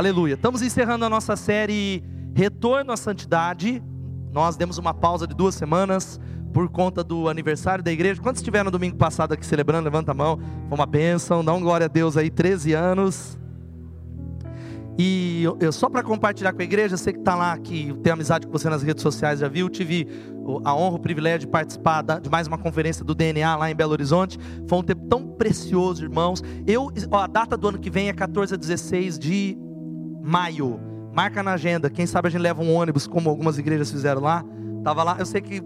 Aleluia. Estamos encerrando a nossa série Retorno à Santidade. Nós demos uma pausa de duas semanas por conta do aniversário da igreja. Quantos estiveram no domingo passado aqui celebrando? Levanta a mão. Foi uma bênção. Dá um glória a Deus aí, 13 anos. E eu, só para compartilhar com a igreja, você que está lá, que tem amizade com você nas redes sociais, já viu, tive a honra, o privilégio de participar de mais uma conferência do DNA lá em Belo Horizonte. Foi um tempo tão precioso, irmãos. Eu, ó, a data do ano que vem é 14 a 16 de maio. Marca na agenda. Quem sabe a gente leva um ônibus, como algumas igrejas fizeram lá. Tava lá, eu sei que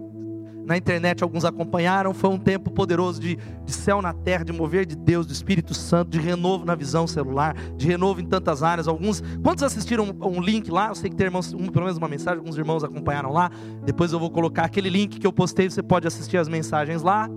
na internet alguns acompanharam. Foi um tempo poderoso de, de céu na terra, de mover de Deus, do Espírito Santo, de renovo na visão celular, de renovo em tantas áreas. Alguns, quantos assistiram um, um link lá? Eu sei que tem irmãos, um, pelo menos uma mensagem, alguns irmãos acompanharam lá. Depois eu vou colocar aquele link que eu postei, você pode assistir as mensagens lá.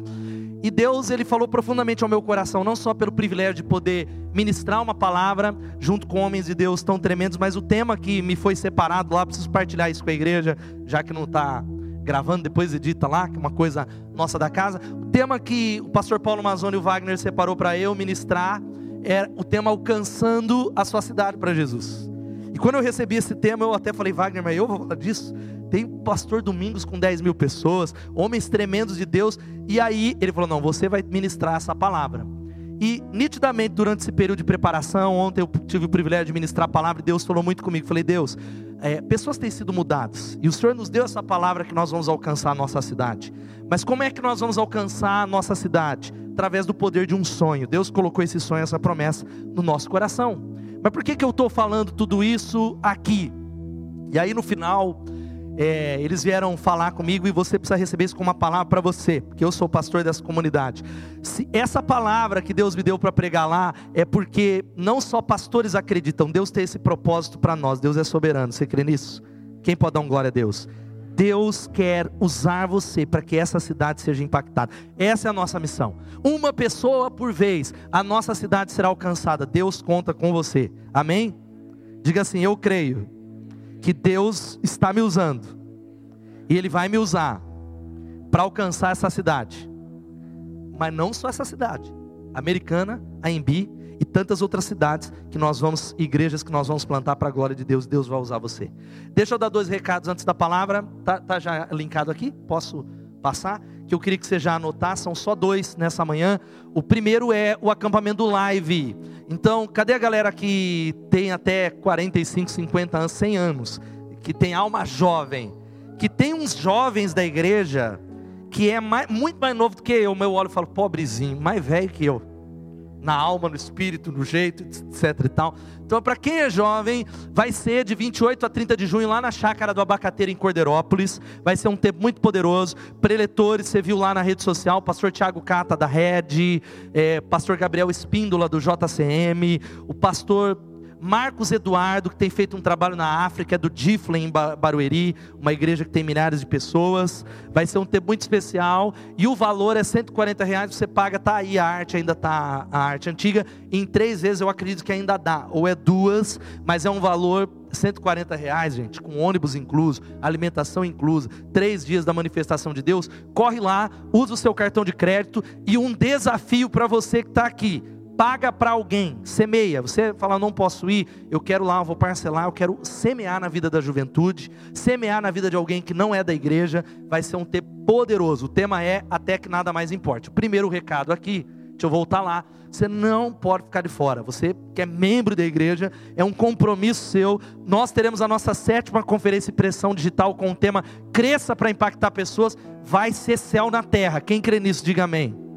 E Deus, ele falou profundamente ao meu coração, não só pelo privilégio de poder ministrar uma palavra junto com homens de Deus tão tremendos, mas o tema que me foi separado lá, preciso partilhar isso com a igreja, já que não está gravando, depois edita lá, que é uma coisa nossa da casa. O tema que o pastor Paulo Mazzoni e o Wagner separou para eu ministrar é o tema alcançando a sua cidade para Jesus. E quando eu recebi esse tema, eu até falei, Wagner, mas eu vou falar disso? Tem pastor Domingos com 10 mil pessoas, homens tremendos de Deus. E aí ele falou: não, você vai ministrar essa palavra. E nitidamente, durante esse período de preparação, ontem eu tive o privilégio de ministrar a palavra e Deus falou muito comigo. Falei, Deus, é, pessoas têm sido mudadas e o Senhor nos deu essa palavra que nós vamos alcançar a nossa cidade. Mas como é que nós vamos alcançar a nossa cidade? Através do poder de um sonho. Deus colocou esse sonho, essa promessa no nosso coração. Mas por que, que eu estou falando tudo isso aqui? E aí no final é, eles vieram falar comigo e você precisa receber isso como uma palavra para você, porque eu sou pastor dessa comunidade. Se essa palavra que Deus me deu para pregar lá é porque não só pastores acreditam, Deus tem esse propósito para nós, Deus é soberano, você crê nisso? Quem pode dar um glória a Deus? Deus quer usar você para que essa cidade seja impactada. Essa é a nossa missão. Uma pessoa por vez, a nossa cidade será alcançada. Deus conta com você. Amém? Diga assim: Eu creio que Deus está me usando, e Ele vai me usar para alcançar essa cidade, mas não só essa cidade, Americana, a Embi e tantas outras cidades que nós vamos, igrejas que nós vamos plantar para a glória de Deus, Deus vai usar você. Deixa eu dar dois recados antes da palavra, tá, tá já linkado aqui? Posso passar? Que eu queria que você já anotasse, são só dois nessa manhã. O primeiro é o acampamento live. Então, cadê a galera que tem até 45, 50 anos, 100 anos, que tem alma jovem, que tem uns jovens da igreja que é mais, muito mais novo do que eu, meu olho falo, pobrezinho, mais velho que eu na alma, no espírito, no jeito, etc e tal. Então, para quem é jovem, vai ser de 28 a 30 de junho lá na chácara do Abacateiro em Cordeirópolis. Vai ser um tempo muito poderoso. Preletores, você viu lá na rede social, pastor Tiago Cata da Red, é, pastor Gabriel Espíndola do JCM, o pastor Marcos Eduardo, que tem feito um trabalho na África, é do Diflen em Barueri, uma igreja que tem milhares de pessoas. Vai ser um tempo muito especial. E o valor é 140 reais, você paga, tá aí a arte, ainda tá a arte antiga. Em três vezes eu acredito que ainda dá, ou é duas, mas é um valor 140 reais, gente, com ônibus incluso, alimentação inclusa, três dias da manifestação de Deus. Corre lá, usa o seu cartão de crédito e um desafio para você que está aqui paga para alguém, semeia. Você fala, não posso ir, eu quero lá, eu vou parcelar, eu quero semear na vida da juventude, semear na vida de alguém que não é da igreja, vai ser um tempo poderoso. O tema é até que nada mais importe. Primeiro recado aqui, deixa eu voltar lá. Você não pode ficar de fora. Você que é membro da igreja, é um compromisso seu. Nós teremos a nossa sétima conferência de pressão digital com o tema Cresça para impactar pessoas. Vai ser céu na terra. Quem crê nisso, diga amém.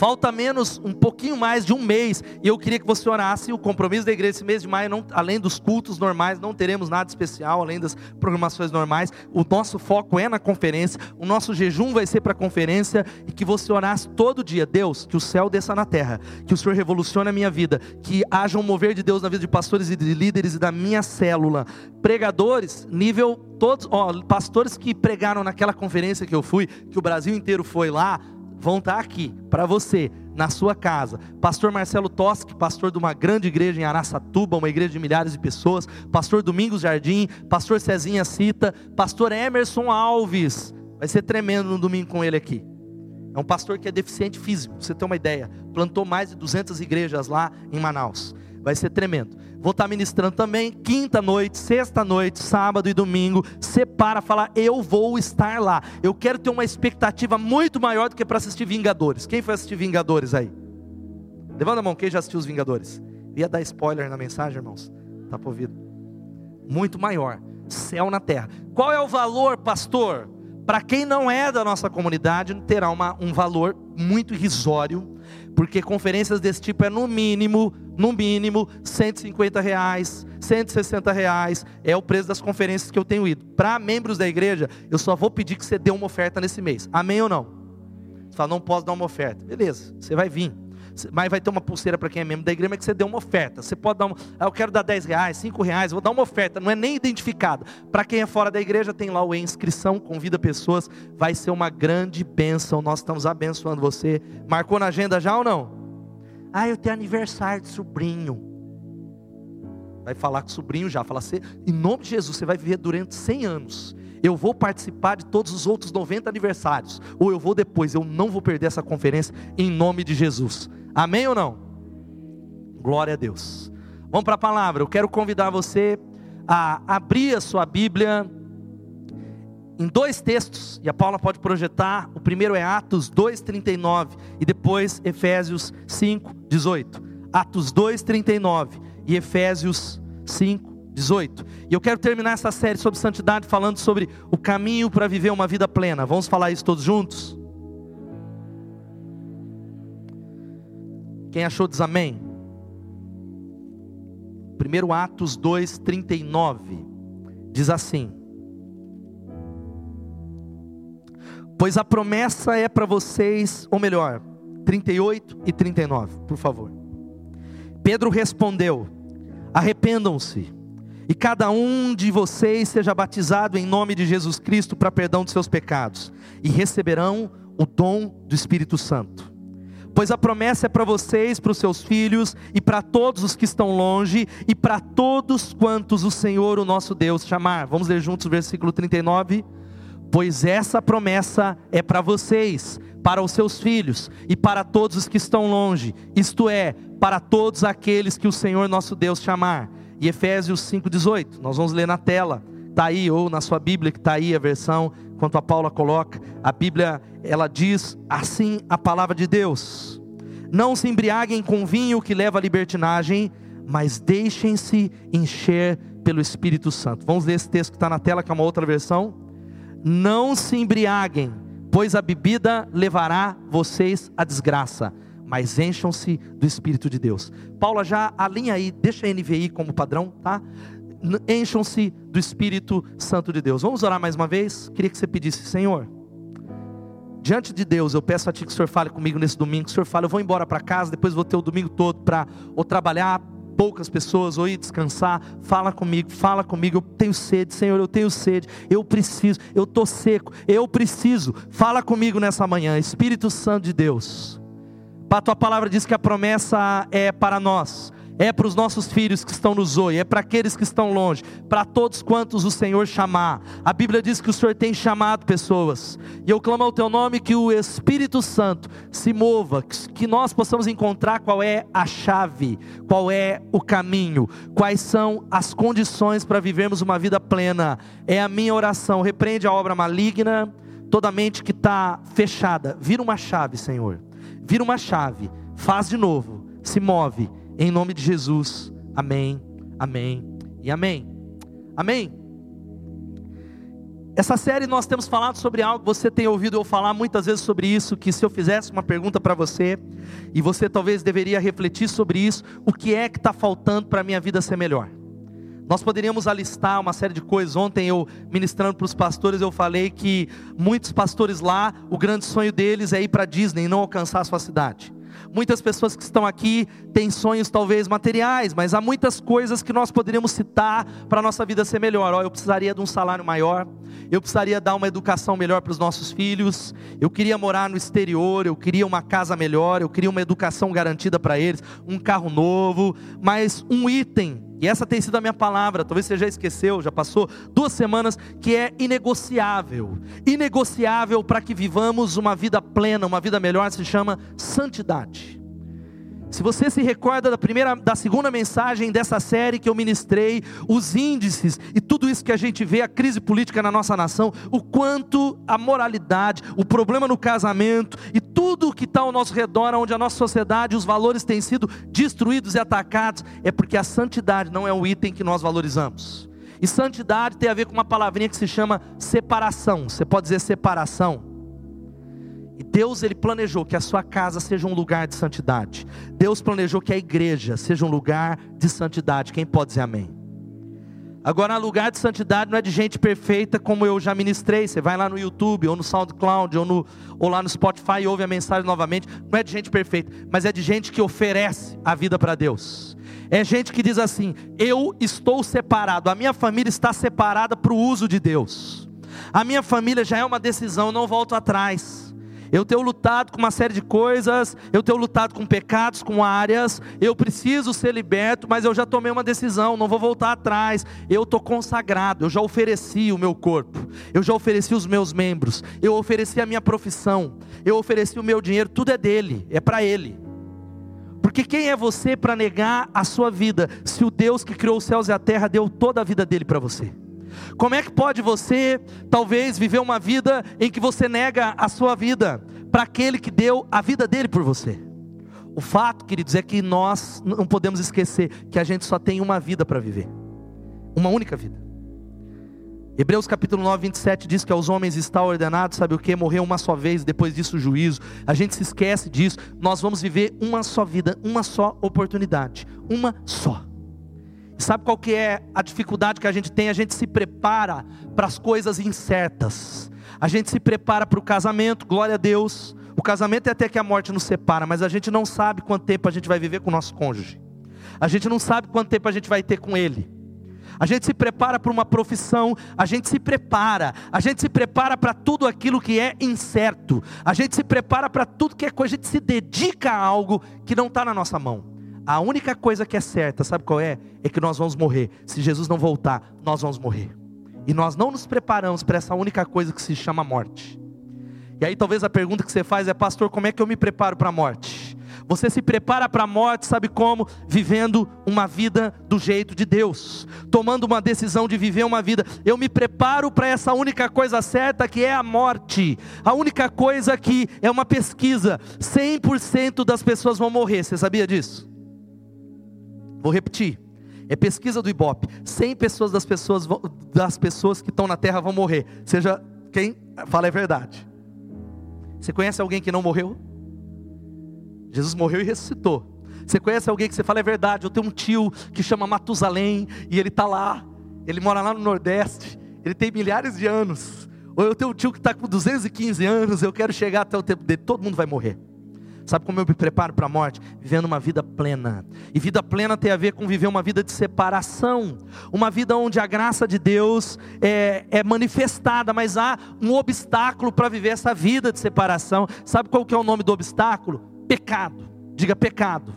Falta menos, um pouquinho mais de um mês, e eu queria que você orasse. O compromisso da igreja esse mês de maio, não, além dos cultos normais, não teremos nada especial, além das programações normais. O nosso foco é na conferência, o nosso jejum vai ser para a conferência, e que você orasse todo dia: Deus, que o céu desça na terra, que o Senhor revolucione a minha vida, que haja um mover de Deus na vida de pastores e de líderes e da minha célula. Pregadores, nível todos, ó, pastores que pregaram naquela conferência que eu fui, que o Brasil inteiro foi lá vão estar aqui para você, na sua casa. Pastor Marcelo Toschi, pastor de uma grande igreja em Araçatuba, uma igreja de milhares de pessoas. Pastor Domingos Jardim, pastor Cezinha Cita, pastor Emerson Alves. Vai ser tremendo no domingo com ele aqui. É um pastor que é deficiente físico, você ter uma ideia. Plantou mais de 200 igrejas lá em Manaus. Vai ser tremendo. Vou estar ministrando também quinta noite, sexta noite, sábado e domingo. Separa, fala, eu vou estar lá. Eu quero ter uma expectativa muito maior do que para assistir Vingadores. Quem foi assistir Vingadores aí? Levanta a mão, quem já assistiu os Vingadores? Ia dar spoiler na mensagem, irmãos? Tá por ouvido? Muito maior. Céu na terra. Qual é o valor, pastor? Para quem não é da nossa comunidade, terá uma, um valor muito irrisório, porque conferências desse tipo é no mínimo, no mínimo, 150 reais, 160 reais, é o preço das conferências que eu tenho ido. Para membros da igreja, eu só vou pedir que você dê uma oferta nesse mês. Amém ou não? Você fala, não posso dar uma oferta. Beleza, você vai vir mas vai ter uma pulseira para quem é membro da igreja, mas que você deu uma oferta. Você pode dar uma, ah, eu quero dar 10 reais, 5 reais, vou dar uma oferta, não é nem identificada. Para quem é fora da igreja, tem lá o inscrição, convida pessoas, vai ser uma grande bênção. Nós estamos abençoando você. Marcou na agenda já ou não? Ah, eu tenho aniversário de sobrinho. Vai falar com o sobrinho já, fala assim, em nome de Jesus, você vai viver durante 100 anos eu vou participar de todos os outros 90 aniversários, ou eu vou depois, eu não vou perder essa conferência em nome de Jesus. Amém ou não? Glória a Deus. Vamos para a palavra. Eu quero convidar você a abrir a sua Bíblia em dois textos, e a Paula pode projetar. O primeiro é Atos 2:39 e depois Efésios 5:18. Atos 2:39 e Efésios 5:18. E eu quero terminar essa série sobre santidade falando sobre o caminho para viver uma vida plena. Vamos falar isso todos juntos? Quem achou diz amém. Primeiro Atos 2, 39. Diz assim: Pois a promessa é para vocês, ou melhor, 38 e 39, por favor. Pedro respondeu: Arrependam-se, e cada um de vocês seja batizado em nome de Jesus Cristo para perdão de seus pecados, e receberão o dom do Espírito Santo pois a promessa é para vocês, para os seus filhos e para todos os que estão longe e para todos quantos o Senhor, o nosso Deus, chamar. Vamos ler juntos o versículo 39. Pois essa promessa é para vocês, para os seus filhos e para todos os que estão longe, isto é, para todos aqueles que o Senhor nosso Deus chamar. E Efésios 5,18, nós vamos ler na tela, está aí, ou na sua Bíblia que está aí a versão quanto a Paula coloca, a Bíblia ela diz assim a palavra de Deus: Não se embriaguem com vinho que leva à libertinagem, mas deixem-se encher pelo Espírito Santo. Vamos ler esse texto que está na tela, que é uma outra versão. Não se embriaguem, pois a bebida levará vocês à desgraça, mas encham-se do Espírito de Deus. Paula já alinha aí, deixa a NVI como padrão, tá? encham-se do Espírito Santo de Deus. Vamos orar mais uma vez? Queria que você pedisse, Senhor, diante de Deus, eu peço a Ti que o Senhor fale comigo nesse domingo. Que o Senhor fale, eu vou embora para casa, depois vou ter o domingo todo para ou trabalhar poucas pessoas ou ir descansar. Fala comigo, fala comigo. Eu tenho sede, Senhor, eu tenho sede. Eu preciso, eu estou seco, eu preciso. Fala comigo nessa manhã, Espírito Santo de Deus. A tua palavra diz que a promessa é para nós é para os nossos filhos que estão no zoe, é para aqueles que estão longe, para todos quantos o Senhor chamar. A Bíblia diz que o Senhor tem chamado pessoas, e eu clamo ao teu nome que o Espírito Santo se mova, que nós possamos encontrar qual é a chave, qual é o caminho, quais são as condições para vivermos uma vida plena. É a minha oração. Repreende a obra maligna, toda mente que está fechada, vira uma chave, Senhor, vira uma chave, faz de novo, se move em nome de Jesus. Amém, amém e amém. Amém. Essa série nós temos falado sobre algo, você tem ouvido eu falar muitas vezes sobre isso, que se eu fizesse uma pergunta para você, e você talvez deveria refletir sobre isso, o que é que está faltando para a minha vida ser melhor? Nós poderíamos alistar uma série de coisas. Ontem eu ministrando para os pastores, eu falei que muitos pastores lá, o grande sonho deles é ir para Disney e não alcançar a sua cidade. Muitas pessoas que estão aqui têm sonhos talvez materiais, mas há muitas coisas que nós poderíamos citar para a nossa vida ser melhor. Oh, eu precisaria de um salário maior, eu precisaria dar uma educação melhor para os nossos filhos, eu queria morar no exterior, eu queria uma casa melhor, eu queria uma educação garantida para eles, um carro novo, mas um item e essa tem sido a minha palavra, talvez você já esqueceu, já passou duas semanas, que é inegociável. Inegociável para que vivamos uma vida plena, uma vida melhor, se chama santidade. Se você se recorda da primeira, da segunda mensagem dessa série que eu ministrei, os índices e tudo isso que a gente vê, a crise política na nossa nação, o quanto a moralidade, o problema no casamento e tudo que está ao nosso redor, onde a nossa sociedade, os valores têm sido destruídos e atacados, é porque a santidade não é um item que nós valorizamos. E santidade tem a ver com uma palavrinha que se chama separação. Você pode dizer separação. E Deus ele planejou que a sua casa seja um lugar de santidade. Deus planejou que a igreja seja um lugar de santidade. Quem pode dizer amém? Agora, lugar de santidade não é de gente perfeita, como eu já ministrei. Você vai lá no YouTube, ou no SoundCloud, ou, no, ou lá no Spotify e ouve a mensagem novamente. Não é de gente perfeita, mas é de gente que oferece a vida para Deus. É gente que diz assim: Eu estou separado, a minha família está separada para o uso de Deus. A minha família já é uma decisão, não volto atrás. Eu tenho lutado com uma série de coisas, eu tenho lutado com pecados, com áreas, eu preciso ser liberto, mas eu já tomei uma decisão, não vou voltar atrás. Eu estou consagrado, eu já ofereci o meu corpo, eu já ofereci os meus membros, eu ofereci a minha profissão, eu ofereci o meu dinheiro, tudo é dele, é para ele. Porque quem é você para negar a sua vida, se o Deus que criou os céus e a terra deu toda a vida dele para você? Como é que pode você, talvez, viver uma vida em que você nega a sua vida para aquele que deu a vida dele por você? O fato, queridos, é que nós não podemos esquecer que a gente só tem uma vida para viver uma única vida. Hebreus capítulo 9, 27 diz que aos homens está ordenado, sabe o que? Morrer uma só vez, depois disso o juízo. A gente se esquece disso. Nós vamos viver uma só vida, uma só oportunidade, uma só. Sabe qual que é a dificuldade que a gente tem? A gente se prepara para as coisas incertas. A gente se prepara para o casamento, glória a Deus. O casamento é até que a morte nos separa, mas a gente não sabe quanto tempo a gente vai viver com o nosso cônjuge. A gente não sabe quanto tempo a gente vai ter com ele. A gente se prepara para uma profissão, a gente se prepara, a gente se prepara para tudo aquilo que é incerto, a gente se prepara para tudo que é coisa, a gente se dedica a algo que não está na nossa mão. A única coisa que é certa, sabe qual é? É que nós vamos morrer. Se Jesus não voltar, nós vamos morrer. E nós não nos preparamos para essa única coisa que se chama morte. E aí talvez a pergunta que você faz é, pastor, como é que eu me preparo para a morte? Você se prepara para a morte, sabe como? Vivendo uma vida do jeito de Deus, tomando uma decisão de viver uma vida. Eu me preparo para essa única coisa certa que é a morte. A única coisa que é uma pesquisa: 100% das pessoas vão morrer. Você sabia disso? Vou repetir. É pesquisa do Ibope. 100 pessoas das pessoas das pessoas que estão na terra vão morrer. Seja quem fala é verdade. Você conhece alguém que não morreu? Jesus morreu e ressuscitou. Você conhece alguém que você fala é verdade? Eu tenho um tio que chama Matusalém e ele está lá. Ele mora lá no Nordeste. Ele tem milhares de anos. Ou eu tenho um tio que está com 215 anos. Eu quero chegar até o tempo dele. Todo mundo vai morrer. Sabe como eu me preparo para a morte? Vivendo uma vida plena. E vida plena tem a ver com viver uma vida de separação. Uma vida onde a graça de Deus é, é manifestada, mas há um obstáculo para viver essa vida de separação. Sabe qual que é o nome do obstáculo? Pecado. Diga pecado.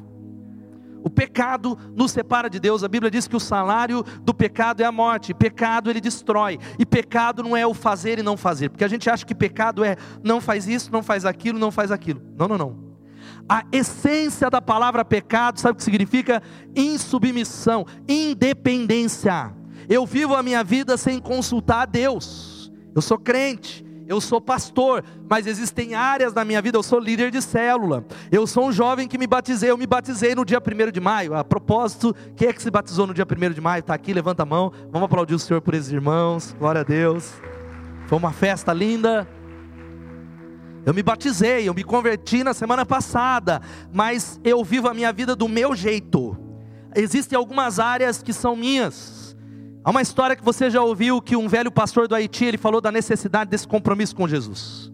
O pecado nos separa de Deus. A Bíblia diz que o salário do pecado é a morte. Pecado ele destrói. E pecado não é o fazer e não fazer. Porque a gente acha que pecado é não faz isso, não faz aquilo, não faz aquilo. Não, não, não. A essência da palavra pecado, sabe o que significa? Insubmissão, independência. Eu vivo a minha vida sem consultar a Deus. Eu sou crente, eu sou pastor, mas existem áreas da minha vida, eu sou líder de célula. Eu sou um jovem que me batizei, eu me batizei no dia 1 de maio. A propósito, quem é que se batizou no dia 1 de maio? Está aqui, levanta a mão. Vamos aplaudir o Senhor por esses irmãos. Glória a Deus. Foi uma festa linda. Eu me batizei, eu me converti na semana passada, mas eu vivo a minha vida do meu jeito. Existem algumas áreas que são minhas. Há uma história que você já ouviu que um velho pastor do Haiti ele falou da necessidade desse compromisso com Jesus.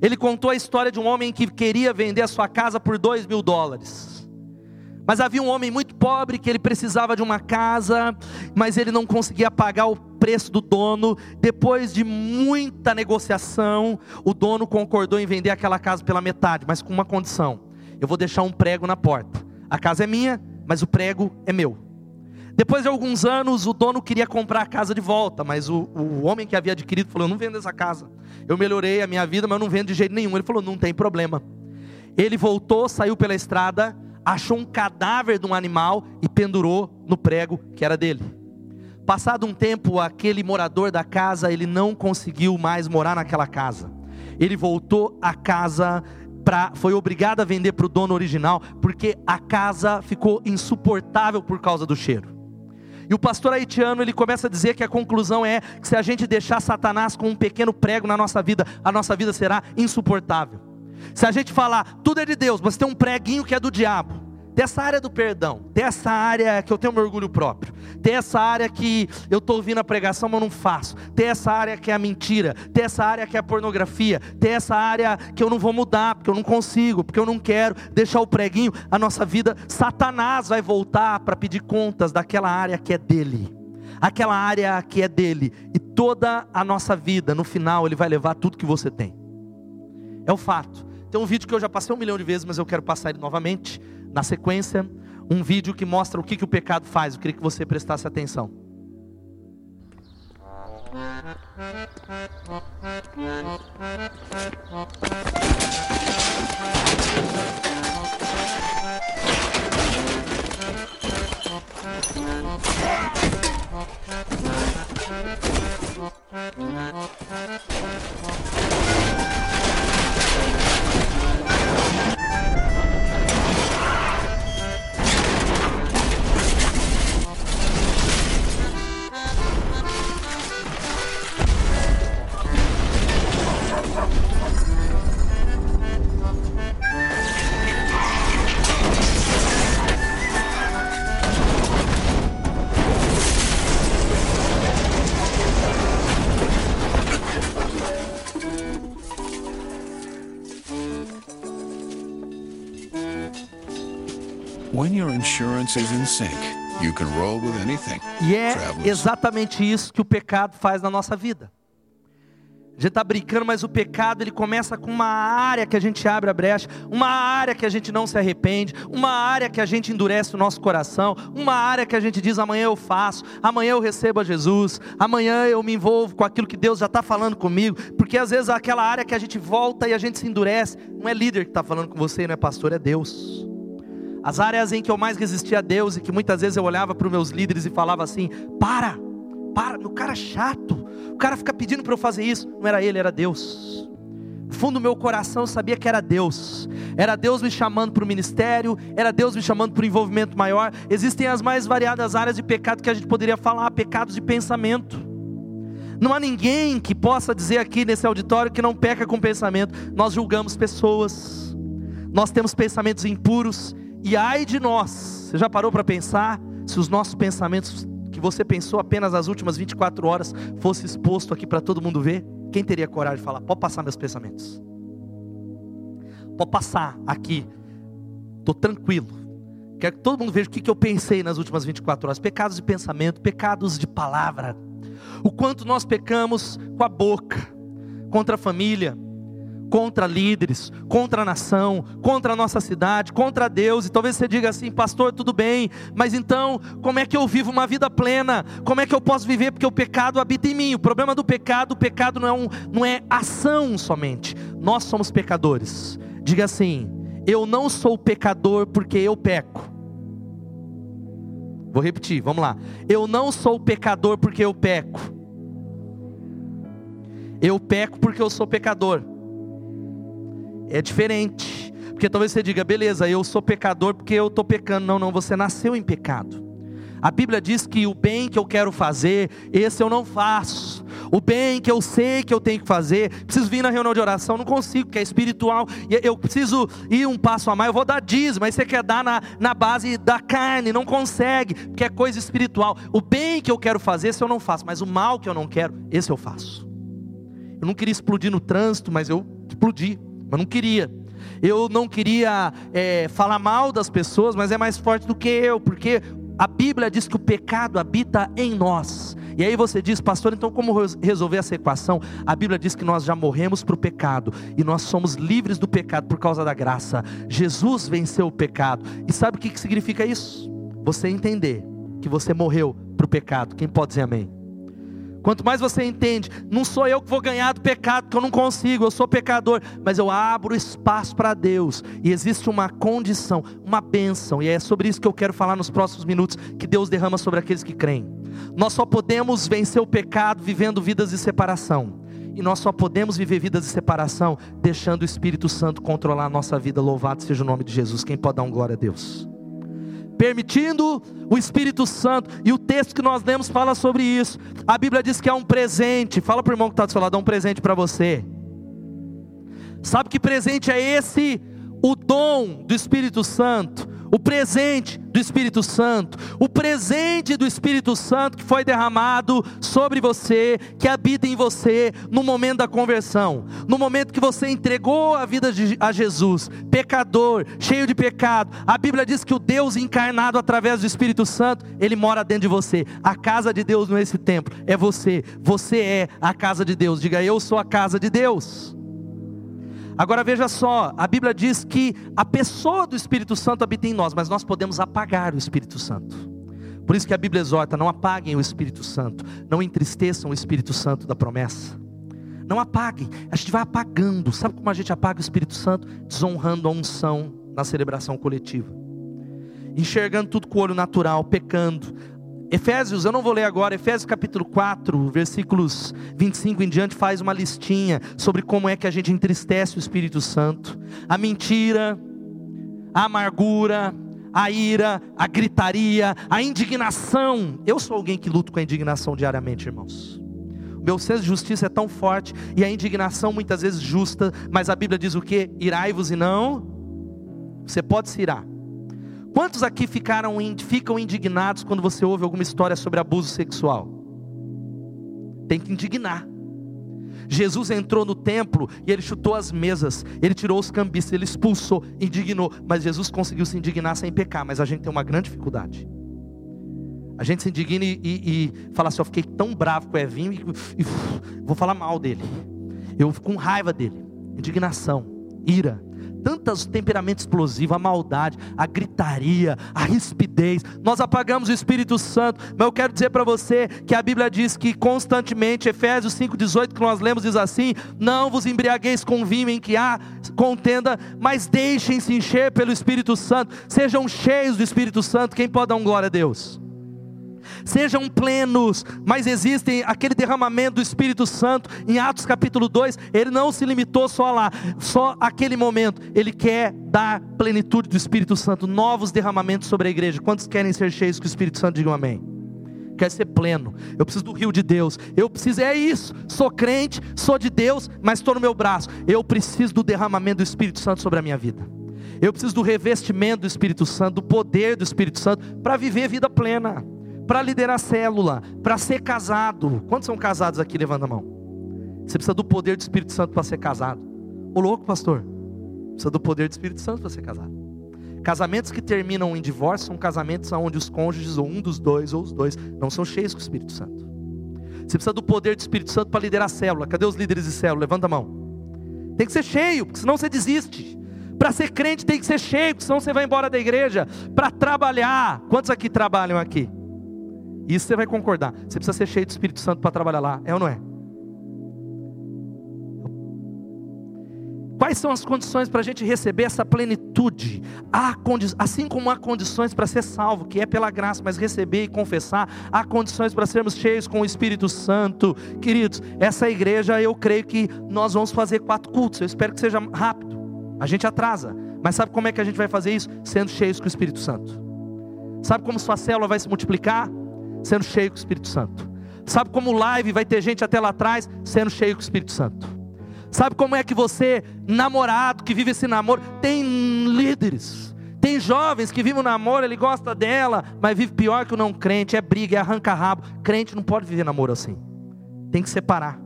Ele contou a história de um homem que queria vender a sua casa por dois mil dólares. Mas havia um homem muito pobre que ele precisava de uma casa, mas ele não conseguia pagar o preço do dono. Depois de muita negociação, o dono concordou em vender aquela casa pela metade, mas com uma condição: eu vou deixar um prego na porta. A casa é minha, mas o prego é meu. Depois de alguns anos, o dono queria comprar a casa de volta, mas o, o homem que havia adquirido falou: Eu não vendo essa casa. Eu melhorei a minha vida, mas eu não vendo de jeito nenhum. Ele falou: Não tem problema. Ele voltou, saiu pela estrada, achou um cadáver de um animal e pendurou no prego que era dele. Passado um tempo, aquele morador da casa, ele não conseguiu mais morar naquela casa. Ele voltou à casa Pra, foi obrigado a vender para o dono original, porque a casa ficou insuportável por causa do cheiro. E o pastor haitiano ele começa a dizer que a conclusão é que se a gente deixar Satanás com um pequeno prego na nossa vida, a nossa vida será insuportável. Se a gente falar tudo é de Deus, mas tem um preguinho que é do diabo, dessa área do perdão, dessa área que eu tenho meu orgulho próprio, tem essa área que eu estou ouvindo a pregação, mas não faço, tem essa área que é a mentira, tem essa área que é a pornografia, tem essa área que eu não vou mudar, porque eu não consigo, porque eu não quero deixar o preguinho, a nossa vida, Satanás vai voltar para pedir contas daquela área que é dele. Aquela área que é dele, e toda a nossa vida, no final, ele vai levar tudo que você tem. É o fato. Tem um vídeo que eu já passei um milhão de vezes, mas eu quero passar ele novamente na sequência, um vídeo que mostra o que, que o pecado faz. Eu queria que você prestasse atenção. E é exatamente isso que o pecado faz na nossa vida. A gente está brincando, mas o pecado ele começa com uma área que a gente abre a brecha, uma área que a gente não se arrepende, uma área que a gente endurece o nosso coração, uma área que a gente diz amanhã eu faço, amanhã eu recebo a Jesus, amanhã eu me envolvo com aquilo que Deus já está falando comigo, porque às vezes aquela área que a gente volta e a gente se endurece, não é líder que está falando com você, não é pastor, é Deus. As áreas em que eu mais resistia a Deus e que muitas vezes eu olhava para os meus líderes e falava assim: para, para, o cara é chato, o cara fica pedindo para eu fazer isso. Não era ele, era Deus. No fundo do meu coração eu sabia que era Deus, era Deus me chamando para o ministério, era Deus me chamando para o envolvimento maior. Existem as mais variadas áreas de pecado que a gente poderia falar, pecados de pensamento. Não há ninguém que possa dizer aqui nesse auditório que não peca com pensamento. Nós julgamos pessoas, nós temos pensamentos impuros, e ai de nós, você já parou para pensar se os nossos pensamentos que você pensou apenas nas últimas 24 horas fosse exposto aqui para todo mundo ver? Quem teria coragem de falar? Pode passar meus pensamentos. Pode passar aqui. Estou tranquilo. Quero que todo mundo veja o que eu pensei nas últimas 24 horas. Pecados de pensamento, pecados de palavra. O quanto nós pecamos com a boca, contra a família, contra líderes, contra a nação, contra a nossa cidade, contra Deus. E talvez você diga assim, pastor, tudo bem, mas então, como é que eu vivo uma vida plena? Como é que eu posso viver? Porque o pecado habita em mim. O problema do pecado, o pecado não é, um, não é ação somente. Nós somos pecadores. Diga assim: eu não sou pecador porque eu peco. Vou repetir, vamos lá. Eu não sou pecador porque eu peco. Eu peco porque eu sou pecador é diferente. Porque talvez você diga, beleza, eu sou pecador porque eu estou pecando. Não, não, você nasceu em pecado. A Bíblia diz que o bem que eu quero fazer, esse eu não faço. O bem que eu sei que eu tenho que fazer, preciso vir na reunião de oração, não consigo, porque é espiritual. Eu preciso ir um passo a mais, eu vou dar dízimo, mas você quer dar na, na base da carne, não consegue, porque é coisa espiritual. O bem que eu quero fazer, esse eu não faço, mas o mal que eu não quero, esse eu faço. Eu não queria explodir no trânsito, mas eu explodi mas não queria. Eu não queria é, falar mal das pessoas, mas é mais forte do que eu, porque a Bíblia diz que o pecado habita em nós. E aí você diz, pastor, então como resolver essa equação? A Bíblia diz que nós já morremos para o pecado e nós somos livres do pecado por causa da graça. Jesus venceu o pecado. E sabe o que significa isso? Você entender que você morreu para o pecado. Quem pode dizer amém? Quanto mais você entende, não sou eu que vou ganhar do pecado, que eu não consigo, eu sou pecador, mas eu abro espaço para Deus, e existe uma condição, uma bênção, e é sobre isso que eu quero falar nos próximos minutos, que Deus derrama sobre aqueles que creem. Nós só podemos vencer o pecado vivendo vidas de separação, e nós só podemos viver vidas de separação deixando o Espírito Santo controlar a nossa vida. Louvado seja o nome de Jesus. Quem pode dar um glória a Deus? Permitindo o Espírito Santo, e o texto que nós lemos fala sobre isso. A Bíblia diz que é um presente. Fala para o irmão que está do seu lado, dá um presente para você. Sabe que presente é esse? O dom do Espírito Santo o presente do Espírito Santo, o presente do Espírito Santo que foi derramado sobre você, que habita em você no momento da conversão, no momento que você entregou a vida a Jesus, pecador, cheio de pecado. A Bíblia diz que o Deus encarnado através do Espírito Santo, ele mora dentro de você. A casa de Deus nesse templo é você. Você é a casa de Deus. Diga, eu sou a casa de Deus. Agora veja só, a Bíblia diz que a pessoa do Espírito Santo habita em nós, mas nós podemos apagar o Espírito Santo. Por isso que a Bíblia exorta: não apaguem o Espírito Santo, não entristeçam o Espírito Santo da promessa. Não apaguem, a gente vai apagando. Sabe como a gente apaga o Espírito Santo? Desonrando a unção na celebração coletiva, enxergando tudo com o olho natural, pecando, Efésios, eu não vou ler agora, Efésios capítulo 4, versículos 25 em diante, faz uma listinha sobre como é que a gente entristece o Espírito Santo. A mentira, a amargura, a ira, a gritaria, a indignação. Eu sou alguém que luto com a indignação diariamente, irmãos. O meu senso de justiça é tão forte e a indignação muitas vezes justa, mas a Bíblia diz o que? Irai-vos e não. Você pode se irar Quantos aqui ficaram, ficam indignados quando você ouve alguma história sobre abuso sexual? Tem que indignar. Jesus entrou no templo e ele chutou as mesas, ele tirou os cambistas, ele expulsou, indignou. Mas Jesus conseguiu se indignar sem pecar. Mas a gente tem uma grande dificuldade. A gente se indigna e, e, e fala assim: Eu fiquei tão bravo com o Evinho e, e vou falar mal dele. Eu fico com raiva dele. Indignação, ira, tantos temperamentos explosivos, a maldade, a gritaria, a rispidez. Nós apagamos o Espírito Santo, mas eu quero dizer para você que a Bíblia diz que constantemente, Efésios 5,18, que nós lemos, diz assim: Não vos embriagueis com vinho em que há contenda, mas deixem-se encher pelo Espírito Santo, sejam cheios do Espírito Santo. Quem pode dar um glória a Deus? Sejam plenos, mas existem aquele derramamento do Espírito Santo em Atos capítulo 2, ele não se limitou só lá, só aquele momento, ele quer dar plenitude do Espírito Santo, novos derramamentos sobre a igreja. Quantos querem ser cheios com o Espírito Santo? Digam amém. Quer ser pleno, eu preciso do rio de Deus, eu preciso, é isso, sou crente, sou de Deus, mas estou no meu braço, eu preciso do derramamento do Espírito Santo sobre a minha vida, eu preciso do revestimento do Espírito Santo, do poder do Espírito Santo, para viver vida plena para liderar célula, para ser casado. Quantos são casados aqui? Levanta a mão. Você precisa do poder do Espírito Santo para ser casado. Ô louco, pastor. Precisa do poder do Espírito Santo para ser casado. Casamentos que terminam em divórcio são casamentos onde os cônjuges, ou um dos dois, ou os dois, não são cheios com o Espírito Santo. Você precisa do poder do Espírito Santo para liderar a célula. Cadê os líderes de célula? Levanta a mão. Tem que ser cheio, porque senão você desiste. Para ser crente tem que ser cheio, porque senão você vai embora da igreja. Para trabalhar. Quantos aqui trabalham aqui? Isso você vai concordar. Você precisa ser cheio do Espírito Santo para trabalhar lá, é ou não é? Quais são as condições para a gente receber essa plenitude? Há assim como há condições para ser salvo, que é pela graça, mas receber e confessar, há condições para sermos cheios com o Espírito Santo. Queridos, essa igreja eu creio que nós vamos fazer quatro cultos. Eu espero que seja rápido. A gente atrasa, mas sabe como é que a gente vai fazer isso? Sendo cheios com o Espírito Santo. Sabe como sua célula vai se multiplicar? Sendo cheio com o Espírito Santo. Sabe como live vai ter gente até lá atrás sendo cheio com o Espírito Santo. Sabe como é que você, namorado, que vive esse namoro, tem líderes. Tem jovens que vivem o namoro, ele gosta dela, mas vive pior que o não crente, é briga, é arranca-rabo. Crente não pode viver namoro assim. Tem que separar.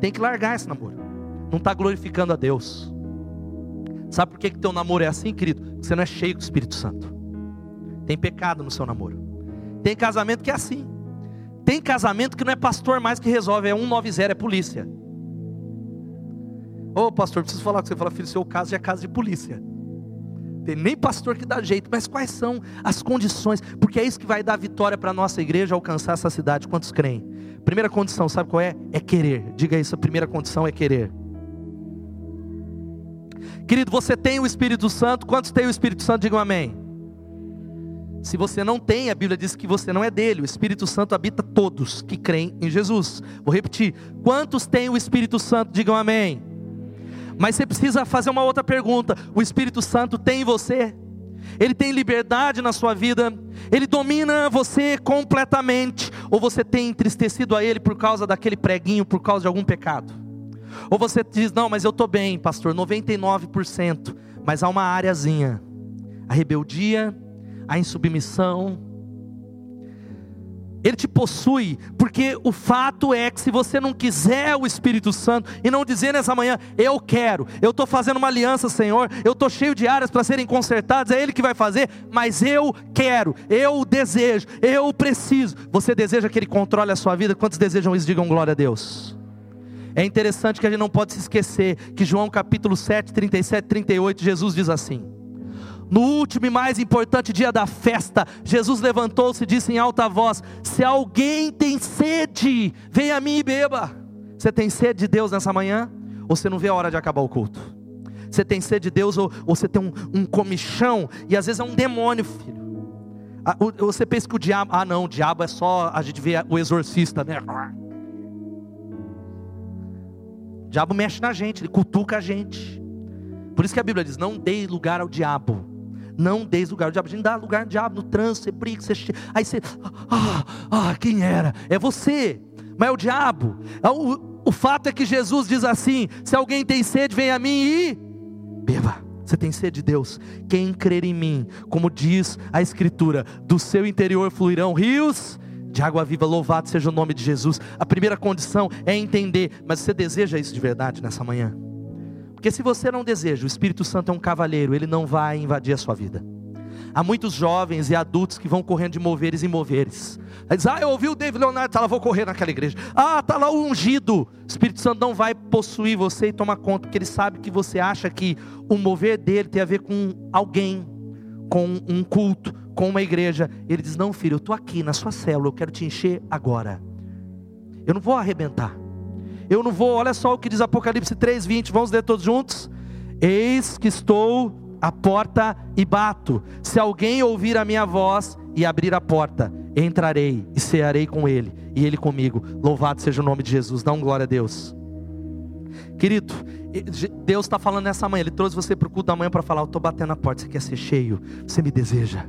Tem que largar esse namoro. Não está glorificando a Deus. Sabe por que, que teu namoro é assim, querido? Porque você não é cheio do Espírito Santo. Tem pecado no seu namoro. Tem casamento que é assim. Tem casamento que não é pastor mais que resolve, é 190, é polícia. Ô pastor, preciso falar com você. Fala, filho, seu caso é caso de polícia. Tem nem pastor que dá jeito, mas quais são as condições? Porque é isso que vai dar vitória para a nossa igreja alcançar essa cidade. Quantos creem? Primeira condição, sabe qual é? É querer. Diga isso, a primeira condição é querer. Querido, você tem o Espírito Santo. Quantos tem o Espírito Santo? Digam amém. Se você não tem, a Bíblia diz que você não é dele. O Espírito Santo habita todos que creem em Jesus. Vou repetir. Quantos têm o Espírito Santo? Digam amém. Mas você precisa fazer uma outra pergunta: o Espírito Santo tem em você? Ele tem liberdade na sua vida? Ele domina você completamente? Ou você tem entristecido a Ele por causa daquele preguinho, por causa de algum pecado? Ou você diz, não, mas eu estou bem, pastor, 99%, mas há uma áreazinha, a rebeldia, a insubmissão, ele te possui, porque o fato é que se você não quiser o Espírito Santo e não dizer nessa manhã, eu quero, eu estou fazendo uma aliança, Senhor, eu estou cheio de áreas para serem consertadas, é Ele que vai fazer, mas eu quero, eu desejo, eu preciso. Você deseja que Ele controle a sua vida? Quantos desejam isso? Digam glória a Deus. É interessante que a gente não pode se esquecer que João capítulo 7, 37, 38, Jesus diz assim: no último e mais importante dia da festa, Jesus levantou-se e disse em alta voz: Se alguém tem sede, venha a mim e beba. Você tem sede de Deus nessa manhã? Ou você não vê a hora de acabar o culto? Você tem sede de Deus ou, você tem um, um comichão e às vezes é um demônio, filho. Ah, você pensa que o diabo, ah não, o diabo é só a gente vê o exorcista, né? O diabo mexe na gente, ele cutuca a gente. Por isso que a Bíblia diz: não dê lugar ao diabo. Não deis lugar ao diabo. A gente dá lugar ao diabo no trânsito, você briga, você. Aí você. Ah, ah, quem era? É você. Mas é o diabo. É o, o fato é que Jesus diz assim: se alguém tem sede, vem a mim e beba. Você tem sede de Deus. Quem crer em mim, como diz a Escritura, do seu interior fluirão rios de água viva. Louvado seja o nome de Jesus. A primeira condição é entender, mas você deseja isso de verdade nessa manhã? Porque se você não deseja, o Espírito Santo é um cavaleiro, ele não vai invadir a sua vida. Há muitos jovens e adultos que vão correndo de moveres em moveres. Diz, ah, eu ouvi o David Leonardo, tá lá, vou correr naquela igreja. Ah, tá lá o ungido. O Espírito Santo não vai possuir você e tomar conta, porque ele sabe que você acha que o mover dele tem a ver com alguém, com um culto, com uma igreja. Ele diz, não filho, eu estou aqui na sua célula, eu quero te encher agora. Eu não vou arrebentar. Eu não vou, olha só o que diz Apocalipse 3:20, vamos ler todos juntos? Eis que estou à porta e bato. Se alguém ouvir a minha voz e abrir a porta, entrarei e cearei com ele e ele comigo. Louvado seja o nome de Jesus. Dá um glória a Deus. Querido, Deus está falando nessa manhã. Ele trouxe você para o culto da manhã para falar: Eu estou batendo a porta. Você quer ser cheio? Você me deseja?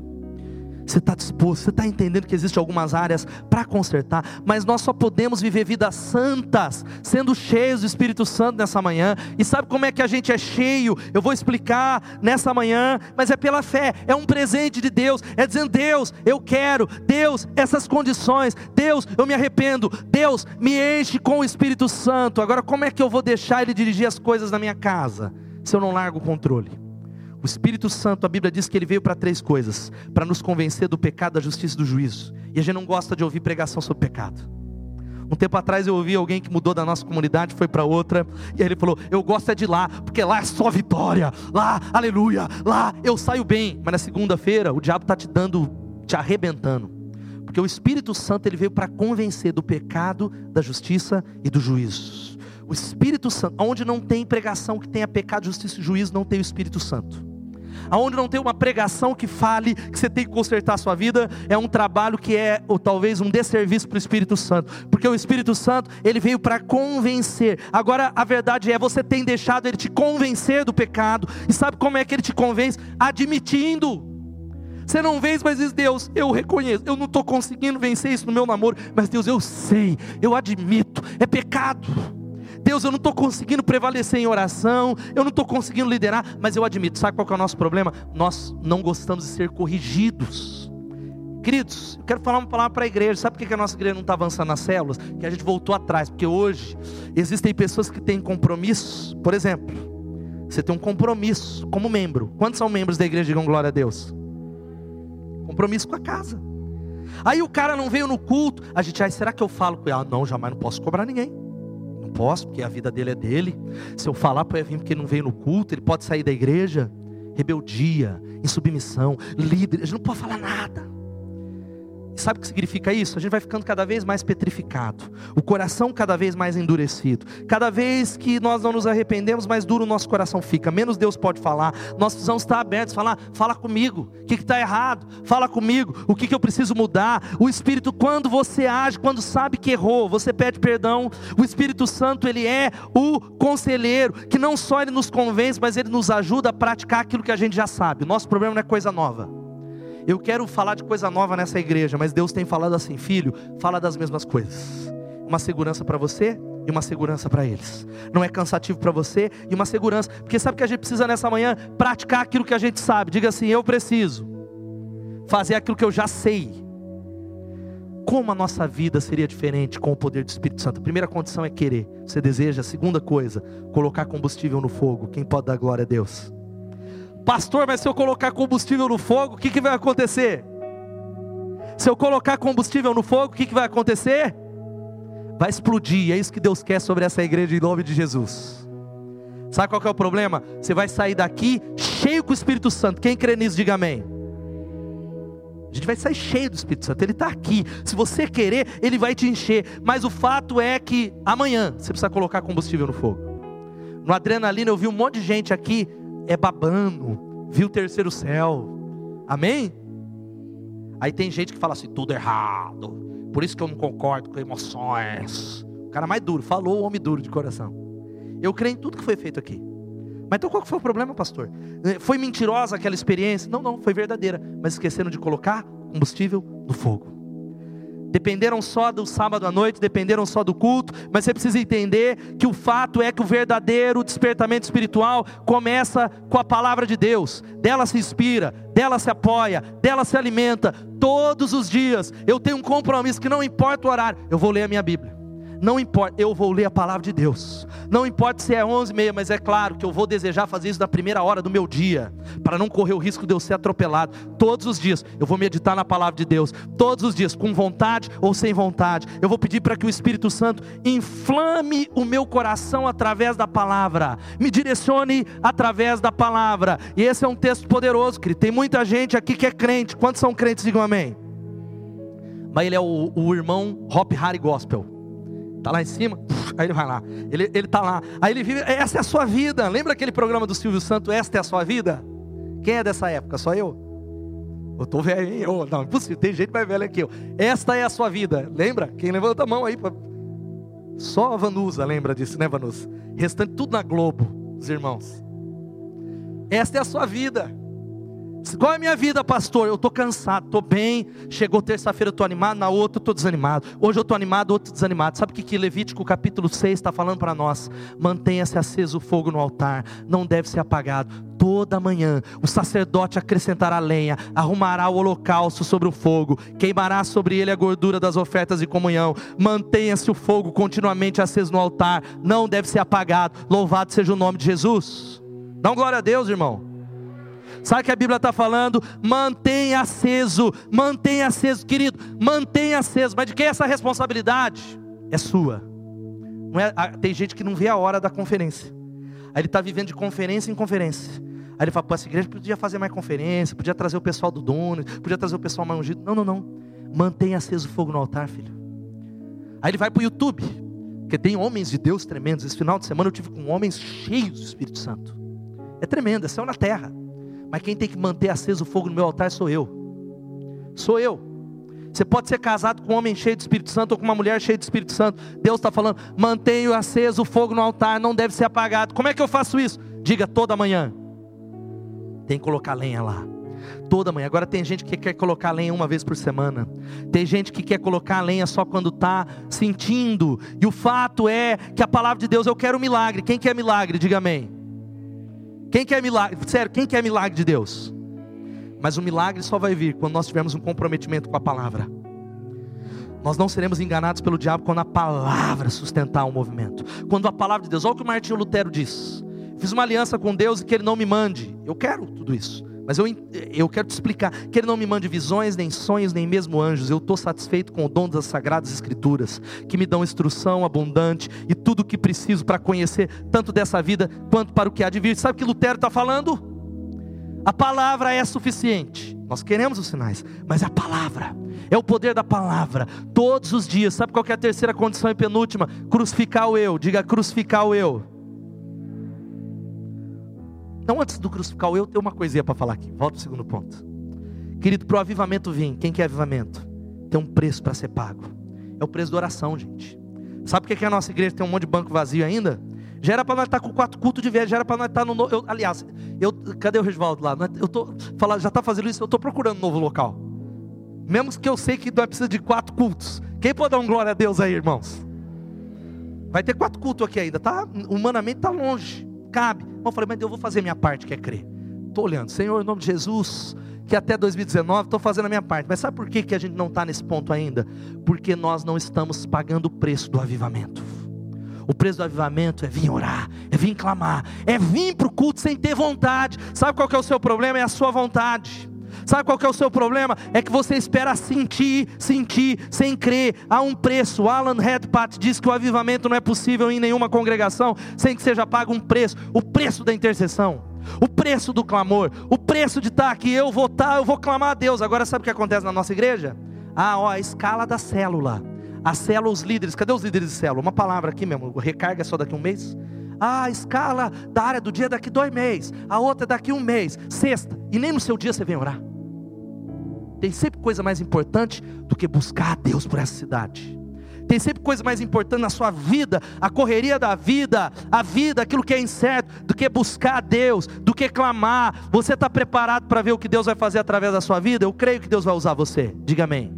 Você está disposto, você está entendendo que existem algumas áreas para consertar, mas nós só podemos viver vidas santas, sendo cheios do Espírito Santo nessa manhã. E sabe como é que a gente é cheio? Eu vou explicar nessa manhã, mas é pela fé, é um presente de Deus, é dizendo: Deus, eu quero, Deus, essas condições, Deus, eu me arrependo, Deus, me enche com o Espírito Santo. Agora, como é que eu vou deixar Ele dirigir as coisas na minha casa, se eu não largo o controle? O Espírito Santo, a Bíblia diz que ele veio para três coisas: para nos convencer do pecado, da justiça e do juízo. E a gente não gosta de ouvir pregação sobre pecado. Um tempo atrás eu ouvi alguém que mudou da nossa comunidade, foi para outra, e ele falou: Eu gosto é de lá, porque lá é só vitória, lá, aleluia, lá eu saio bem. Mas na segunda-feira o diabo está te dando, te arrebentando, porque o Espírito Santo ele veio para convencer do pecado, da justiça e do juízo. O Espírito Santo, onde não tem pregação que tenha pecado, justiça e juízo, não tem o Espírito Santo. Aonde não tem uma pregação que fale que você tem que consertar a sua vida, é um trabalho que é ou talvez um desserviço para o Espírito Santo, porque o Espírito Santo ele veio para convencer. Agora a verdade é você tem deixado ele te convencer do pecado e sabe como é que ele te convence? Admitindo. Você não vence, mas diz Deus, eu reconheço, eu não estou conseguindo vencer isso no meu namoro, mas Deus, eu sei, eu admito, é pecado. Deus, eu não estou conseguindo prevalecer em oração, eu não estou conseguindo liderar, mas eu admito, sabe qual é o nosso problema? Nós não gostamos de ser corrigidos. Queridos, eu quero falar uma palavra para a igreja. Sabe por que a nossa igreja não está avançando nas células? Que a gente voltou atrás. Porque hoje existem pessoas que têm compromisso. Por exemplo, você tem um compromisso como membro. Quantos são membros da igreja? Digam glória a Deus. Compromisso com a casa. Aí o cara não veio no culto. A gente, ah, será que eu falo com ele? Ah, não, jamais não posso cobrar ninguém posso, porque a vida dele é dele. Se eu falar para ele vir porque não veio no culto, ele pode sair da igreja. Rebeldia, em submissão, líder, a gente não pode falar nada. Sabe o que significa isso? A gente vai ficando cada vez mais petrificado, o coração cada vez mais endurecido. Cada vez que nós não nos arrependemos, mais duro o nosso coração fica. Menos Deus pode falar. Nós precisamos estar abertos, falar, fala comigo. O que está errado? Fala comigo. O que, que eu preciso mudar? O Espírito, quando você age, quando sabe que errou, você pede perdão. O Espírito Santo, ele é o conselheiro que não só ele nos convence, mas ele nos ajuda a praticar aquilo que a gente já sabe. O nosso problema não é coisa nova. Eu quero falar de coisa nova nessa igreja, mas Deus tem falado assim, filho, fala das mesmas coisas. Uma segurança para você e uma segurança para eles. Não é cansativo para você e uma segurança, porque sabe que a gente precisa nessa manhã praticar aquilo que a gente sabe. Diga assim: eu preciso fazer aquilo que eu já sei. Como a nossa vida seria diferente com o poder do Espírito Santo? Primeira condição é querer. Você deseja. Segunda coisa, colocar combustível no fogo. Quem pode dar glória a Deus? Pastor, mas se eu colocar combustível no fogo, o que, que vai acontecer? Se eu colocar combustível no fogo, o que, que vai acontecer? Vai explodir. É isso que Deus quer sobre essa igreja em nome de Jesus. Sabe qual é o problema? Você vai sair daqui cheio com o Espírito Santo. Quem crê nisso, diga amém. A gente vai sair cheio do Espírito Santo. Ele está aqui. Se você querer, ele vai te encher. Mas o fato é que amanhã você precisa colocar combustível no fogo. No adrenalina, eu vi um monte de gente aqui é babando, viu o terceiro céu. Amém? Aí tem gente que fala assim, tudo errado. Por isso que eu não concordo com emoções. O cara mais duro, falou o homem duro de coração. Eu creio em tudo que foi feito aqui. Mas então qual que foi o problema, pastor? Foi mentirosa aquela experiência? Não, não, foi verdadeira. Mas esqueceram de colocar combustível no fogo dependeram só do sábado à noite, dependeram só do culto, mas você precisa entender que o fato é que o verdadeiro despertamento espiritual começa com a palavra de Deus, dela se inspira, dela se apoia, dela se alimenta, todos os dias. Eu tenho um compromisso que não importa o horário, eu vou ler a minha Bíblia. Não importa, eu vou ler a palavra de Deus. Não importa se é 11 e meia, mas é claro que eu vou desejar fazer isso na primeira hora do meu dia, para não correr o risco de eu ser atropelado. Todos os dias eu vou meditar na palavra de Deus. Todos os dias, com vontade ou sem vontade. Eu vou pedir para que o Espírito Santo inflame o meu coração através da palavra, me direcione através da palavra. E esse é um texto poderoso, querido. Tem muita gente aqui que é crente. Quantos são crentes? Digam amém. Mas ele é o, o irmão Hop Harry Gospel. Está lá em cima, aí ele vai lá. Ele está lá. Aí ele vive, essa é a sua vida. Lembra aquele programa do Silvio Santo, Esta é a sua vida? Quem é dessa época? Só eu? Eu estou velho, hein? Oh, não, impossível, tem gente mais velha que eu. Esta é a sua vida. Lembra? Quem levanta a mão aí? Pra... Só a Vanusa lembra disso, né, Vanusa? Restante tudo na Globo, os irmãos. Esta é a sua vida. Qual é a minha vida, pastor? Eu estou cansado, estou bem. Chegou terça-feira, eu estou animado, na outra eu estou desanimado. Hoje eu estou animado, outro desanimado. Sabe o que, que Levítico capítulo 6 está falando para nós? Mantenha-se aceso o fogo no altar, não deve ser apagado. Toda manhã o sacerdote acrescentará lenha, arrumará o holocausto sobre o fogo, queimará sobre ele a gordura das ofertas de comunhão. Mantenha-se o fogo continuamente aceso no altar, não deve ser apagado. Louvado seja o nome de Jesus. Dá um glória a Deus, irmão. Sabe o que a Bíblia está falando? Mantenha aceso, mantenha aceso, querido, mantenha aceso. Mas de quem é essa responsabilidade? É sua. É, tem gente que não vê a hora da conferência. Aí ele está vivendo de conferência em conferência. Aí ele fala, pô, essa igreja podia fazer mais conferência, podia trazer o pessoal do dono, podia trazer o pessoal mais ungido. Não, não, não. Mantenha aceso o fogo no altar, filho. Aí ele vai para o YouTube, porque tem homens de Deus tremendos. Esse final de semana eu tive com homens cheios do Espírito Santo. É tremendo, é céu na terra. Mas quem tem que manter aceso o fogo no meu altar sou eu. Sou eu. Você pode ser casado com um homem cheio de Espírito Santo ou com uma mulher cheia de Espírito Santo. Deus está falando: mantenha aceso o fogo no altar, não deve ser apagado. Como é que eu faço isso? Diga toda manhã. Tem que colocar lenha lá. Toda manhã. Agora tem gente que quer colocar lenha uma vez por semana. Tem gente que quer colocar lenha só quando está sentindo. E o fato é que a palavra de Deus, eu quero milagre. Quem quer milagre? Diga amém. Quem quer milagre? Sério, quem quer milagre de Deus? Mas o milagre só vai vir quando nós tivermos um comprometimento com a palavra. Nós não seremos enganados pelo diabo quando a palavra sustentar o um movimento. Quando a palavra de Deus, olha o que o Martinho Lutero diz: Fiz uma aliança com Deus e que Ele não me mande. Eu quero tudo isso. Mas eu, eu quero te explicar que Ele não me mande visões, nem sonhos, nem mesmo anjos. Eu estou satisfeito com o dom das sagradas escrituras, que me dão instrução abundante e tudo o que preciso para conhecer, tanto dessa vida quanto para o que há de vir. Sabe o que Lutero está falando? A palavra é suficiente. Nós queremos os sinais, mas a palavra, é o poder da palavra, todos os dias. Sabe qual é a terceira condição e penúltima? Crucificar o eu. Diga crucificar o eu. Então, antes do crucificar o eu, tem uma coisinha para falar aqui. Volta ao segundo ponto. Querido, para o avivamento vir, quem quer avivamento? Tem um preço para ser pago. É o preço da oração, gente. Sabe por que a nossa igreja tem um monte de banco vazio ainda? Já era para nós estar tá com quatro cultos de viagem, já era para nós estar tá no. Eu, aliás, eu, cadê o Regivaldo lá? Eu tô falando, já está fazendo isso, eu estou procurando um novo local. Mesmo que eu sei que nós precisamos de quatro cultos. Quem pode dar um glória a Deus aí, irmãos? Vai ter quatro cultos aqui ainda, tá? Humanamente está longe. Cabe. Eu falei, mas eu vou fazer minha parte, que é crer. Estou olhando, Senhor, em nome de Jesus, que até 2019 estou fazendo a minha parte. Mas sabe por que, que a gente não está nesse ponto ainda? Porque nós não estamos pagando o preço do avivamento. O preço do avivamento é vir orar, é vir clamar, é vir para o culto sem ter vontade. Sabe qual que é o seu problema? É a sua vontade. Sabe qual é o seu problema? É que você espera sentir, sentir, sem crer. Há um preço. Alan Redpath diz que o avivamento não é possível em nenhuma congregação sem que seja pago um preço. O preço da intercessão. O preço do clamor, o preço de estar aqui, eu vou estar, eu vou clamar a Deus. Agora sabe o que acontece na nossa igreja? Ah, ó, a escala da célula. A célula, os líderes, cadê os líderes de célula? Uma palavra aqui mesmo, recarga é só daqui a um mês? Ah, a escala da área do dia é daqui dois meses, a outra é daqui um mês, sexta, e nem no seu dia você vem orar. Tem sempre coisa mais importante do que buscar a Deus por essa cidade. Tem sempre coisa mais importante na sua vida, a correria da vida, a vida, aquilo que é incerto, do que buscar a Deus, do que clamar. Você está preparado para ver o que Deus vai fazer através da sua vida? Eu creio que Deus vai usar você. Diga amém.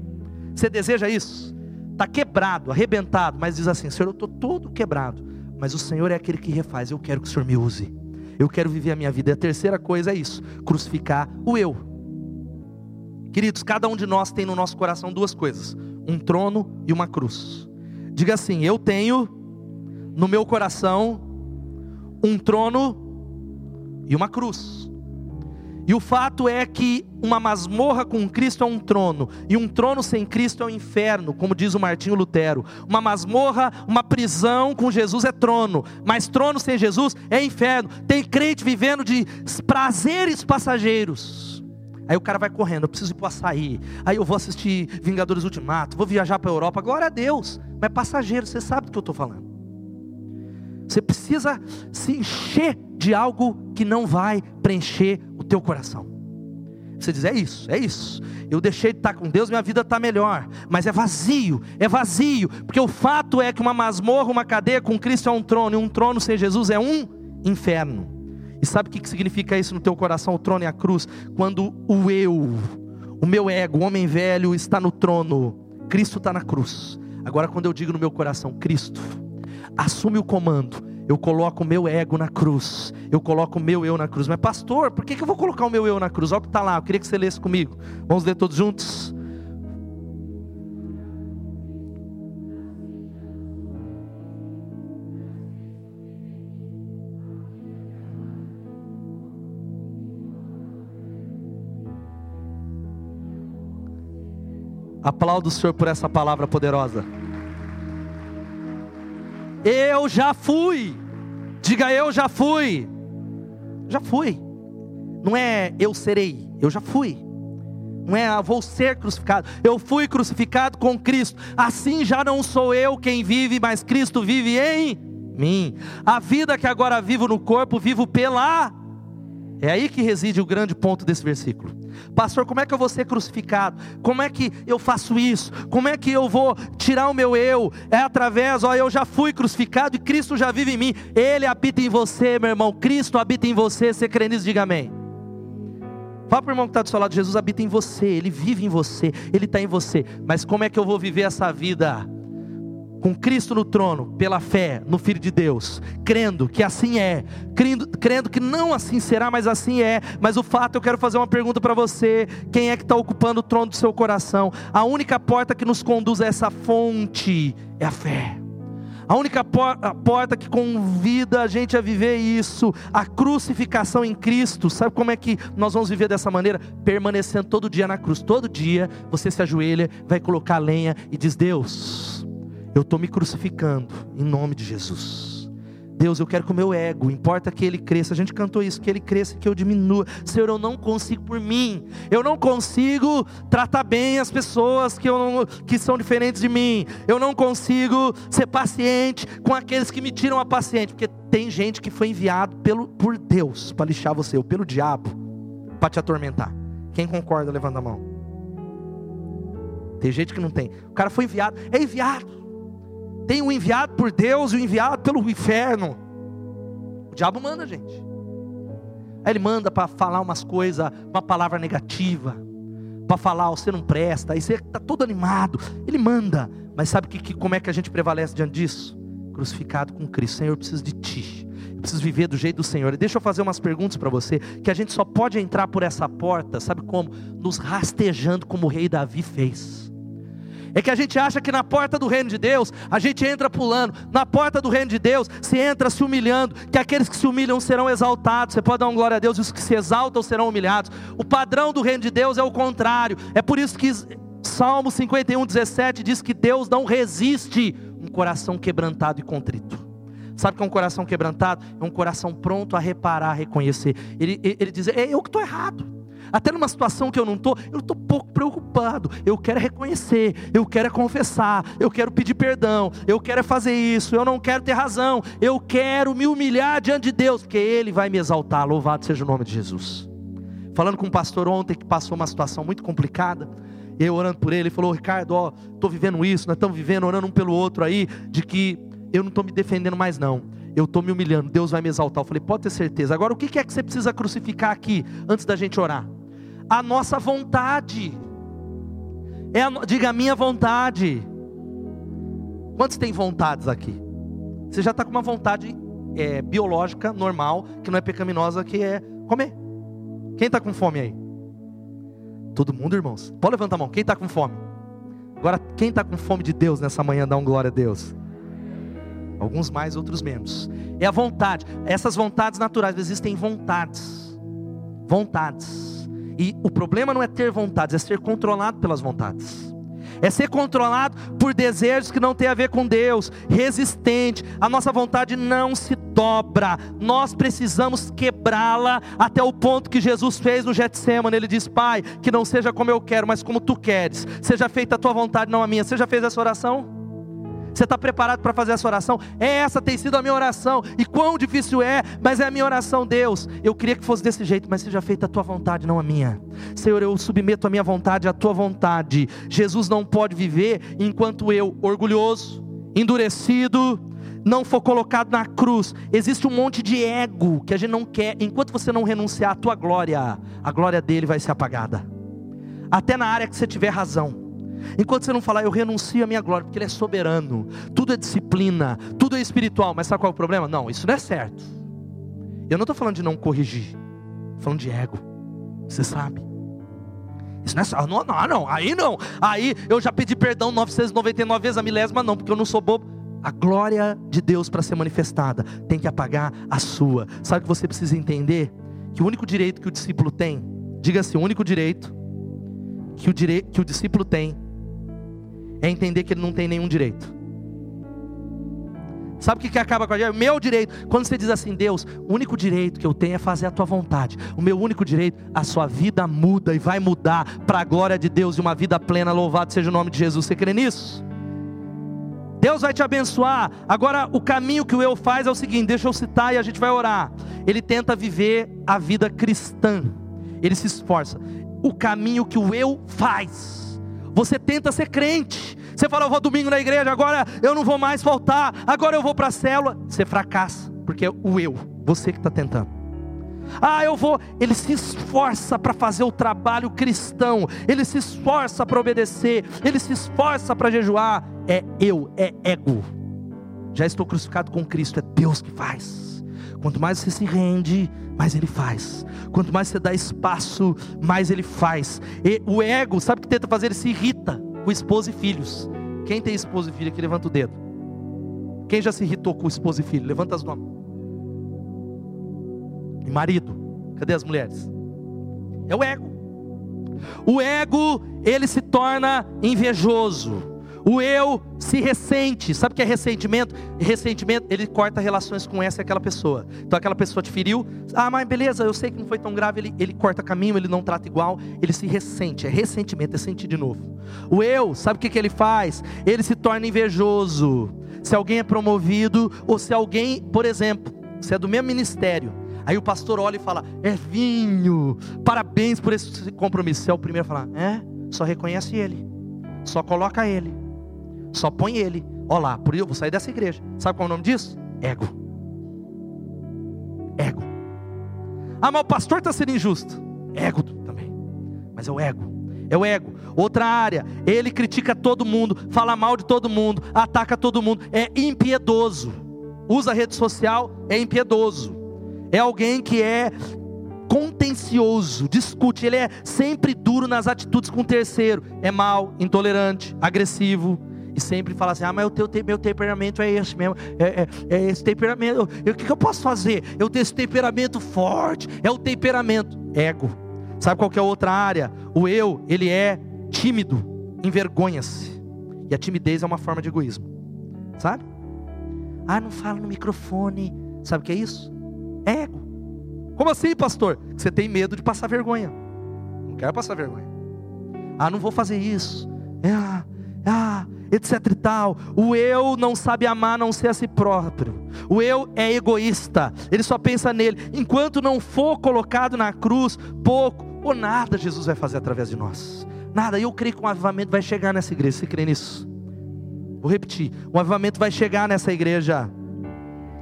Você deseja isso? está quebrado, arrebentado, mas diz assim: Senhor, eu estou todo quebrado, mas o Senhor é aquele que refaz. Eu quero que o Senhor me use, eu quero viver a minha vida. E a terceira coisa é isso: crucificar o eu. Queridos, cada um de nós tem no nosso coração duas coisas: um trono e uma cruz. Diga assim: Eu tenho no meu coração um trono e uma cruz. E o fato é que uma masmorra com Cristo é um trono, e um trono sem Cristo é um inferno, como diz o Martinho Lutero. Uma masmorra, uma prisão com Jesus é trono, mas trono sem Jesus é inferno. Tem crente vivendo de prazeres passageiros. Aí o cara vai correndo, eu preciso ir para o açaí. Aí eu vou assistir Vingadores Ultimato, vou viajar para a Europa. Glória a Deus, mas passageiro, você sabe do que eu estou falando. Você precisa se encher de algo que não vai preencher o teu coração. Você diz, é isso, é isso. Eu deixei de estar com Deus, minha vida está melhor. Mas é vazio, é vazio. Porque o fato é que uma masmorra, uma cadeia com Cristo é um trono, e um trono sem Jesus é um inferno. E sabe o que significa isso no teu coração, o trono e a cruz? Quando o eu, o meu ego, o homem velho está no trono, Cristo está na cruz. Agora, quando eu digo no meu coração, Cristo, assume o comando. Eu coloco o meu ego na cruz. Eu coloco o meu eu na cruz. Mas, pastor, por que, que eu vou colocar o meu eu na cruz? Olha o que está lá. Eu queria que você lesse comigo. Vamos ler todos juntos? Aplaudo o Senhor por essa palavra poderosa. Eu já fui. Diga eu já fui. Já fui. Não é eu serei, eu já fui. Não é ah, vou ser crucificado. Eu fui crucificado com Cristo. Assim já não sou eu quem vive, mas Cristo vive em mim. A vida que agora vivo no corpo, vivo pela é aí que reside o grande ponto desse versículo. Pastor, como é que eu vou ser crucificado? Como é que eu faço isso? Como é que eu vou tirar o meu eu? É através, ó, eu já fui crucificado e Cristo já vive em mim. Ele habita em você, meu irmão. Cristo habita em você. Você crê nisso? Diga amém. Fala para o irmão que está do seu lado: Jesus habita em você, Ele vive em você, Ele está em você. Mas como é que eu vou viver essa vida? Com Cristo no trono, pela fé no Filho de Deus, crendo que assim é, crendo, crendo que não assim será, mas assim é. Mas o fato, eu quero fazer uma pergunta para você: quem é que está ocupando o trono do seu coração? A única porta que nos conduz a essa fonte é a fé. A única porta que convida a gente a viver isso, a crucificação em Cristo. Sabe como é que nós vamos viver dessa maneira? Permanecendo todo dia na cruz. Todo dia você se ajoelha, vai colocar lenha e diz: Deus, eu estou me crucificando em nome de Jesus. Deus, eu quero que o meu ego, importa que ele cresça. A gente cantou isso, que ele cresça, que eu diminua. Senhor, eu não consigo por mim. Eu não consigo tratar bem as pessoas que, eu não, que são diferentes de mim. Eu não consigo ser paciente com aqueles que me tiram a paciente. Porque tem gente que foi enviado pelo, por Deus para lixar você, ou pelo diabo para te atormentar. Quem concorda, levanta a mão. Tem gente que não tem. O cara foi enviado, é enviado. Tem o enviado por Deus e o enviado pelo inferno. O diabo manda, gente. Aí ele manda para falar umas coisas, uma palavra negativa, para falar, você não presta, aí você está todo animado. Ele manda, mas sabe que, que, como é que a gente prevalece diante disso? Crucificado com Cristo. Senhor, eu preciso de Ti. Eu preciso viver do jeito do Senhor. E deixa eu fazer umas perguntas para você, que a gente só pode entrar por essa porta, sabe como? Nos rastejando como o rei Davi fez. É que a gente acha que na porta do reino de Deus a gente entra pulando. Na porta do reino de Deus se entra se humilhando. Que aqueles que se humilham serão exaltados. Você pode dar uma glória a Deus. E os que se exaltam serão humilhados. O padrão do reino de Deus é o contrário. É por isso que Salmo 51, 17 diz que Deus não resiste um coração quebrantado e contrito. Sabe que é um coração quebrantado? É um coração pronto a reparar, a reconhecer. Ele, ele, ele diz: É eu que estou errado. Até numa situação que eu não estou, eu estou pouco preocupado. Eu quero reconhecer, eu quero confessar, eu quero pedir perdão, eu quero fazer isso, eu não quero ter razão, eu quero me humilhar diante de Deus, porque Ele vai me exaltar. Louvado seja o nome de Jesus. Falando com um pastor ontem que passou uma situação muito complicada, eu orando por ele, ele falou: Ricardo, ó, estou vivendo isso, nós estamos vivendo, orando um pelo outro aí, de que eu não estou me defendendo mais não eu estou me humilhando, Deus vai me exaltar. Eu falei, pode ter certeza. Agora, o que é que você precisa crucificar aqui, antes da gente orar? A nossa vontade. É a, diga a minha vontade. Quantos têm vontades aqui? Você já está com uma vontade é, biológica, normal, que não é pecaminosa, que é comer. Quem está com fome aí? Todo mundo, irmãos. Pode levantar a mão. Quem está com fome? Agora, quem está com fome de Deus nessa manhã, dá um glória a Deus. Alguns mais, outros menos. É a vontade. Essas vontades naturais, existem vontades. Vontades e o problema não é ter vontades, é ser controlado pelas vontades. É ser controlado por desejos que não tem a ver com Deus, resistente. A nossa vontade não se dobra. Nós precisamos quebrá-la até o ponto que Jesus fez no Getsemane. Ele diz: "Pai, que não seja como eu quero, mas como tu queres. Seja feita a tua vontade, não a minha". Você já fez essa oração? Você está preparado para fazer essa oração? É essa tem sido a minha oração. E quão difícil é, mas é a minha oração, Deus. Eu queria que fosse desse jeito, mas seja feita a tua vontade, não a minha. Senhor, eu submeto a minha vontade à tua vontade. Jesus não pode viver enquanto eu, orgulhoso, endurecido, não for colocado na cruz. Existe um monte de ego que a gente não quer. Enquanto você não renunciar à tua glória, a glória dele vai ser apagada. Até na área que você tiver razão. Enquanto você não falar, eu renuncio à minha glória, porque Ele é soberano, tudo é disciplina, tudo é espiritual, mas sabe qual é o problema? Não, isso não é certo. Eu não estou falando de não corrigir, estou falando de ego, você sabe. Isso não é certo, não, não, não, aí não, aí eu já pedi perdão 999 vezes a milésima, não, porque eu não sou bobo. A glória de Deus para ser manifestada tem que apagar a sua. Sabe o que você precisa entender? Que o único direito que o discípulo tem, diga assim: o único direito que o, dire... que o discípulo tem é entender que ele não tem nenhum direito. Sabe o que, que acaba com a gente? Meu direito. Quando você diz assim, Deus, o único direito que eu tenho é fazer a tua vontade. O meu único direito, a sua vida muda e vai mudar para a glória de Deus e uma vida plena. Louvado seja o nome de Jesus. Você crê nisso? Deus vai te abençoar. Agora, o caminho que o eu faz é o seguinte: deixa eu citar e a gente vai orar. Ele tenta viver a vida cristã. Ele se esforça. O caminho que o eu faz você tenta ser crente. Você fala, eu vou domingo na igreja, agora eu não vou mais faltar, agora eu vou para a célula. Você fracassa, porque é o eu, você que está tentando. Ah, eu vou. Ele se esforça para fazer o trabalho cristão, ele se esforça para obedecer, ele se esforça para jejuar. É eu, é ego. Já estou crucificado com Cristo, é Deus que faz. Quanto mais você se rende, mais ele faz. Quanto mais você dá espaço, mais ele faz. E o ego, sabe o que tenta fazer? Ele se irrita com esposa e filhos. Quem tem esposa e filho aqui, levanta o dedo. Quem já se irritou com esposa e filho? Levanta as mãos. E marido, cadê as mulheres? É o ego. O ego, ele se torna invejoso. O eu se ressente. Sabe o que é ressentimento? Ressentimento, ele corta relações com essa e aquela pessoa. Então aquela pessoa te feriu. Ah, mas beleza, eu sei que não foi tão grave. Ele, ele corta caminho, ele não trata igual. Ele se ressente. É ressentimento, é sentir de novo. O eu, sabe o que, que ele faz? Ele se torna invejoso. Se alguém é promovido, ou se alguém, por exemplo, se é do mesmo ministério. Aí o pastor olha e fala: É vinho, parabéns por esse compromisso. Você é o primeiro a falar: É, só reconhece ele, só coloca ele. Só põe ele. Olha lá, por eu vou sair dessa igreja. Sabe qual é o nome disso? Ego. Ego. Ah, mas o pastor está sendo injusto. Ego também. Mas é o ego. É o ego. Outra área, ele critica todo mundo, fala mal de todo mundo, ataca todo mundo, é impiedoso. Usa rede social, é impiedoso. É alguém que é contencioso, discute, ele é sempre duro nas atitudes com o terceiro, é mal, intolerante, agressivo, e sempre fala assim: ah, mas o teu, meu temperamento é esse mesmo, é, é, é esse temperamento. o que, que eu posso fazer? Eu tenho esse temperamento forte, é o temperamento, ego. Sabe qual que é outra área? O eu, ele é tímido, envergonha-se. E a timidez é uma forma de egoísmo. Sabe? Ah, não fala no microfone. Sabe o que é isso? Ego. Como assim, pastor? Você tem medo de passar vergonha. Não quero passar vergonha. Ah, não vou fazer isso. Ah, ah, etc e tal. O eu não sabe amar não ser a si próprio. O eu é egoísta, ele só pensa nele. Enquanto não for colocado na cruz, pouco ou nada Jesus vai fazer através de nós. Nada, eu creio que um avivamento vai chegar nessa igreja. Você crê nisso? Vou repetir: um avivamento vai chegar nessa igreja.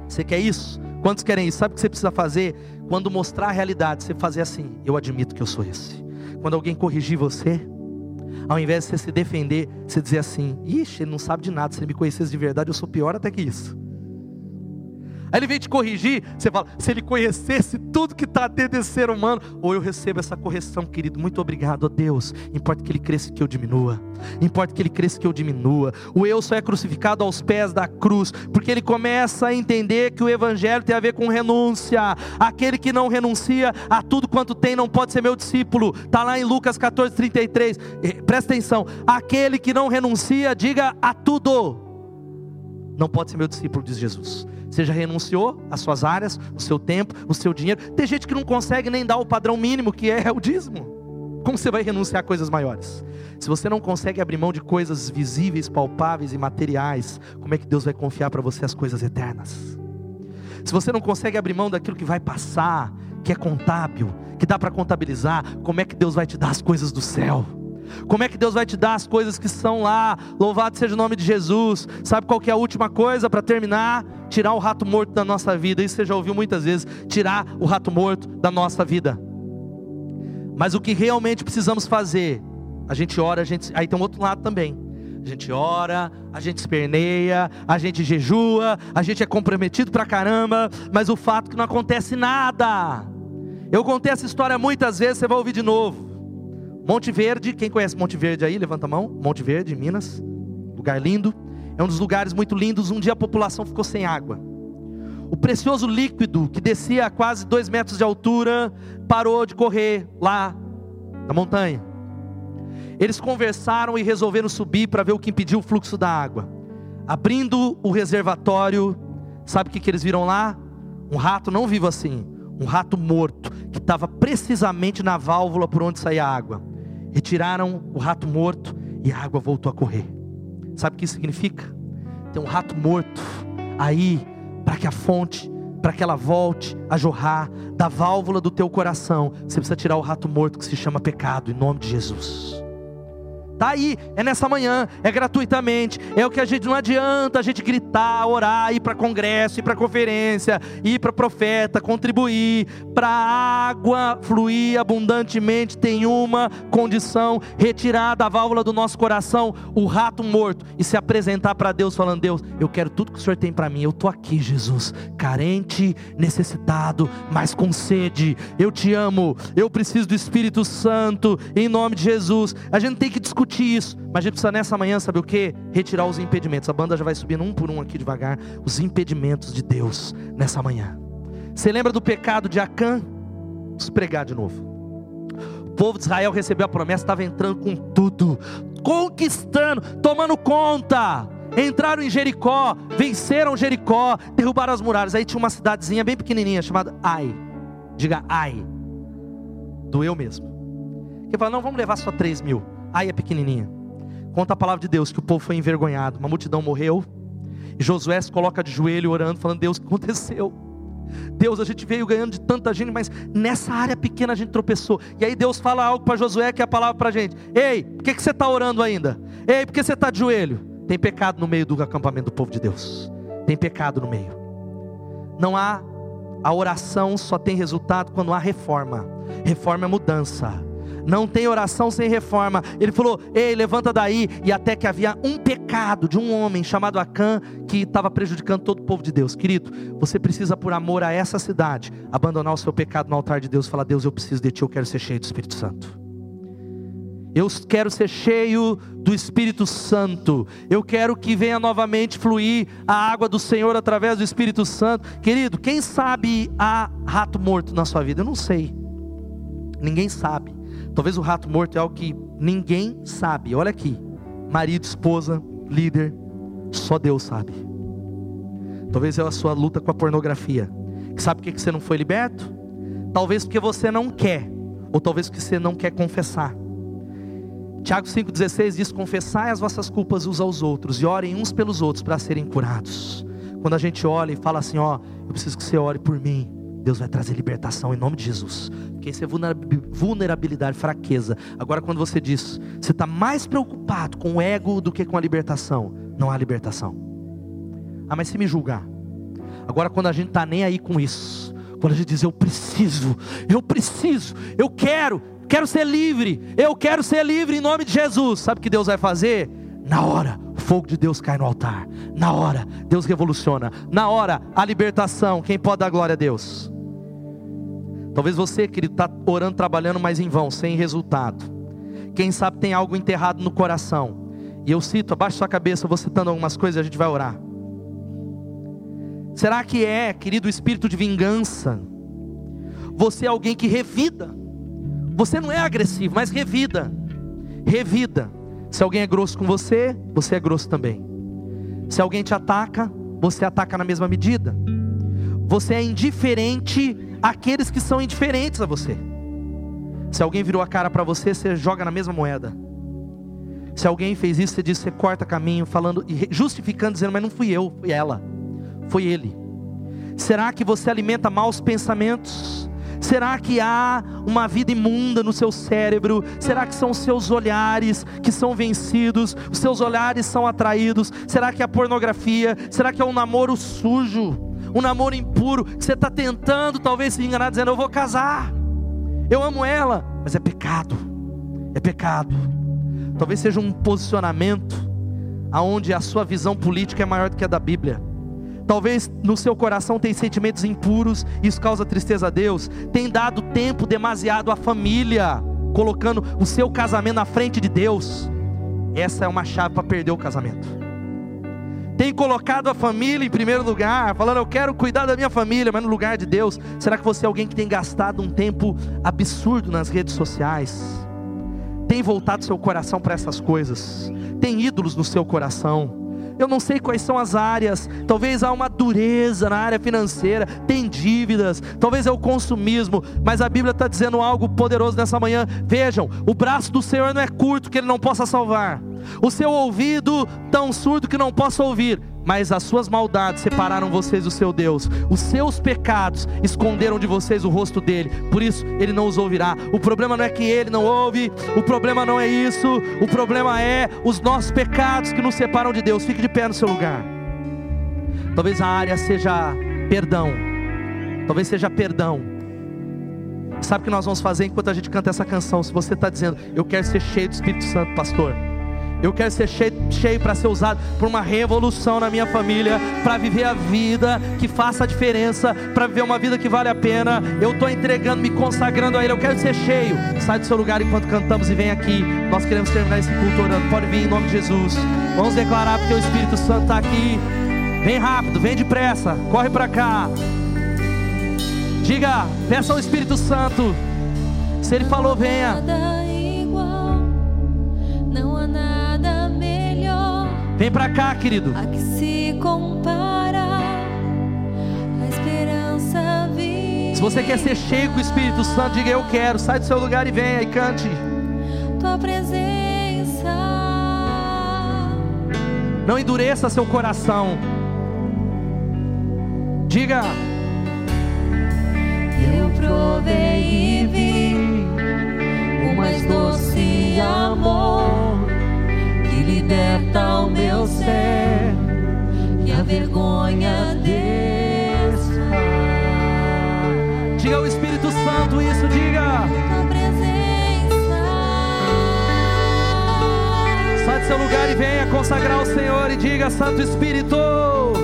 Você quer isso? Quantos querem isso? Sabe o que você precisa fazer? Quando mostrar a realidade, você fazer assim: eu admito que eu sou esse. Quando alguém corrigir você, ao invés de você se defender, você dizer assim: Ixi, ele não sabe de nada. Se ele me conhecesse de verdade, eu sou pior até que isso. Aí ele vem te corrigir, você fala, se ele conhecesse tudo que está dentro desse ser humano, ou eu recebo essa correção, querido, muito obrigado a Deus. Importa que ele cresça e que eu diminua. Importa que ele cresça e que eu diminua. O eu só é crucificado aos pés da cruz, porque ele começa a entender que o evangelho tem a ver com renúncia. Aquele que não renuncia a tudo quanto tem não pode ser meu discípulo. Está lá em Lucas 14, 33. Presta atenção. Aquele que não renuncia, diga a tudo. Não pode ser meu discípulo, diz Jesus. Você já renunciou às suas áreas, o seu tempo, o seu dinheiro. Tem gente que não consegue nem dar o padrão mínimo, que é o dízimo. Como você vai renunciar a coisas maiores? Se você não consegue abrir mão de coisas visíveis, palpáveis e materiais, como é que Deus vai confiar para você as coisas eternas? Se você não consegue abrir mão daquilo que vai passar, que é contábil, que dá para contabilizar, como é que Deus vai te dar as coisas do céu? Como é que Deus vai te dar as coisas que são lá? Louvado seja o nome de Jesus. Sabe qual que é a última coisa para terminar? Tirar o rato morto da nossa vida. Isso você já ouviu muitas vezes. Tirar o rato morto da nossa vida. Mas o que realmente precisamos fazer? A gente ora, a gente. Aí tem um outro lado também. A gente ora, a gente esperneia, a gente jejua, a gente é comprometido pra caramba, mas o fato é que não acontece nada. Eu contei essa história muitas vezes, você vai ouvir de novo. Monte Verde, quem conhece Monte Verde aí? Levanta a mão. Monte Verde, Minas. Lugar lindo. É um dos lugares muito lindos. Um dia a população ficou sem água. O precioso líquido, que descia a quase dois metros de altura, parou de correr lá na montanha. Eles conversaram e resolveram subir para ver o que impediu o fluxo da água. Abrindo o reservatório, sabe o que, que eles viram lá? Um rato não vivo assim, um rato morto, que estava precisamente na válvula por onde saía a água retiraram o rato morto e a água voltou a correr. Sabe o que isso significa? Tem um rato morto aí para que a fonte, para que ela volte a jorrar da válvula do teu coração. Você precisa tirar o rato morto que se chama pecado, em nome de Jesus. Está aí, é nessa manhã, é gratuitamente. É o que a gente não adianta a gente gritar, orar, ir para congresso, ir para conferência, ir para profeta, contribuir. Para a água fluir abundantemente, tem uma condição: retirar da válvula do nosso coração o rato morto e se apresentar para Deus, falando: Deus, eu quero tudo que o Senhor tem para mim. Eu estou aqui, Jesus, carente, necessitado, mas com sede. Eu te amo, eu preciso do Espírito Santo, em nome de Jesus. A gente tem que discutir discutir isso, mas a gente precisa nessa manhã, saber o que? Retirar os impedimentos. A banda já vai subindo um por um aqui devagar. Os impedimentos de Deus nessa manhã. Você lembra do pecado de Acã? Vamos pregar de novo. O povo de Israel recebeu a promessa, estava entrando com tudo, conquistando, tomando conta. Entraram em Jericó, venceram Jericó, derrubaram as muralhas. Aí tinha uma cidadezinha bem pequenininha chamada Ai. Diga Ai. Doeu mesmo. Que fala, não, vamos levar só 3 mil. Ai é pequenininha. Conta a palavra de Deus que o povo foi envergonhado, uma multidão morreu. E Josué se coloca de joelho orando, falando: Deus, o que aconteceu? Deus, a gente veio ganhando de tanta gente, mas nessa área pequena a gente tropeçou. E aí Deus fala algo para Josué que é a palavra para a gente: Ei, por que, que você está orando ainda? Ei, por que você está de joelho? Tem pecado no meio do acampamento do povo de Deus. Tem pecado no meio. Não há, a oração só tem resultado quando há reforma. Reforma é mudança. Não tem oração sem reforma. Ele falou: Ei, levanta daí. E até que havia um pecado de um homem chamado Acã que estava prejudicando todo o povo de Deus. Querido, você precisa, por amor a essa cidade, abandonar o seu pecado no altar de Deus e falar: Deus, eu preciso de Ti, eu quero ser cheio do Espírito Santo. Eu quero ser cheio do Espírito Santo. Eu quero que venha novamente fluir a água do Senhor através do Espírito Santo. Querido, quem sabe há rato morto na sua vida? Eu não sei. Ninguém sabe. Talvez o rato morto é algo que ninguém sabe. Olha aqui: marido, esposa, líder, só Deus sabe. Talvez é a sua luta com a pornografia. Sabe por que você não foi liberto? Talvez porque você não quer, ou talvez porque você não quer confessar. Tiago 5,16 diz: Confessai as vossas culpas uns aos outros e orem uns pelos outros para serem curados. Quando a gente olha e fala assim: Ó, eu preciso que você ore por mim, Deus vai trazer libertação em nome de Jesus. Porque isso é vulnerabilidade, fraqueza. Agora, quando você diz, você está mais preocupado com o ego do que com a libertação, não há libertação. Ah, mas se me julgar. Agora, quando a gente está nem aí com isso, quando a gente diz, eu preciso, eu preciso, eu quero, quero ser livre, eu quero ser livre em nome de Jesus. Sabe o que Deus vai fazer? Na hora, fogo de Deus cai no altar. Na hora, Deus revoluciona. Na hora, a libertação. Quem pode dar glória a Deus? Talvez você, querido, está orando, trabalhando, mas em vão, sem resultado. Quem sabe tem algo enterrado no coração. E eu cito, abaixa sua cabeça, eu vou citando algumas coisas e a gente vai orar. Será que é, querido, o espírito de vingança? Você é alguém que revida. Você não é agressivo, mas revida. Revida. Se alguém é grosso com você, você é grosso também. Se alguém te ataca, você ataca na mesma medida. Você é indiferente àqueles que são indiferentes a você. Se alguém virou a cara para você, você joga na mesma moeda. Se alguém fez isso, você diz, você corta caminho, falando, justificando, dizendo, mas não fui eu, foi ela, foi ele. Será que você alimenta maus pensamentos? Será que há uma vida imunda no seu cérebro? Será que são os seus olhares que são vencidos? Os seus olhares são atraídos? Será que é a pornografia? Será que é um namoro sujo? um namoro impuro, que você está tentando talvez se enganar, dizendo: Eu vou casar, eu amo ela, mas é pecado, é pecado. Talvez seja um posicionamento aonde a sua visão política é maior do que a da Bíblia. Talvez no seu coração tem sentimentos impuros, isso causa tristeza a Deus. Tem dado tempo demasiado à família, colocando o seu casamento na frente de Deus. Essa é uma chave para perder o casamento tem colocado a família em primeiro lugar, falando eu quero cuidar da minha família, mas no lugar de Deus. Será que você é alguém que tem gastado um tempo absurdo nas redes sociais? Tem voltado seu coração para essas coisas? Tem ídolos no seu coração? Eu não sei quais são as áreas, talvez há uma dureza na área financeira, tem dívidas, talvez é o consumismo, mas a Bíblia está dizendo algo poderoso nessa manhã. Vejam, o braço do Senhor não é curto que ele não possa salvar, o seu ouvido tão surdo que não possa ouvir, mas as suas maldades separaram vocês do seu Deus, os seus pecados esconderam de vocês o rosto dele, por isso ele não os ouvirá. O problema não é que ele não ouve, o problema não é isso, o problema é os nossos pecados que nos separam de Deus. Fique de pé no seu lugar. Talvez a área seja perdão, talvez seja perdão. Sabe o que nós vamos fazer enquanto a gente canta essa canção? Se você está dizendo, eu quero ser cheio do Espírito Santo, pastor eu quero ser cheio, cheio para ser usado por uma revolução na minha família, para viver a vida que faça a diferença, para viver uma vida que vale a pena. Eu estou entregando, me consagrando a Ele. Eu quero ser cheio. Sai do seu lugar enquanto cantamos e vem aqui. Nós queremos terminar esse culto orando. Pode vir em nome de Jesus. Vamos declarar porque o Espírito Santo está aqui. Vem rápido, vem depressa, corre para cá. Diga, peça ao Espírito Santo. Se Ele falou, venha. Não há nada melhor. Vem para cá, querido. A que se compara a esperança viva. Se você quer ser cheio com o Espírito Santo, diga eu quero. Sai do seu lugar e venha e cante. Tua presença. Não endureça seu coração. Diga. Eu provei e vi o mais doce amor liberta o meu ser e a vergonha desfaz. Diga ao Espírito Santo isso, diga. Sai do seu lugar e venha consagrar ao Senhor e diga, Santo Espírito.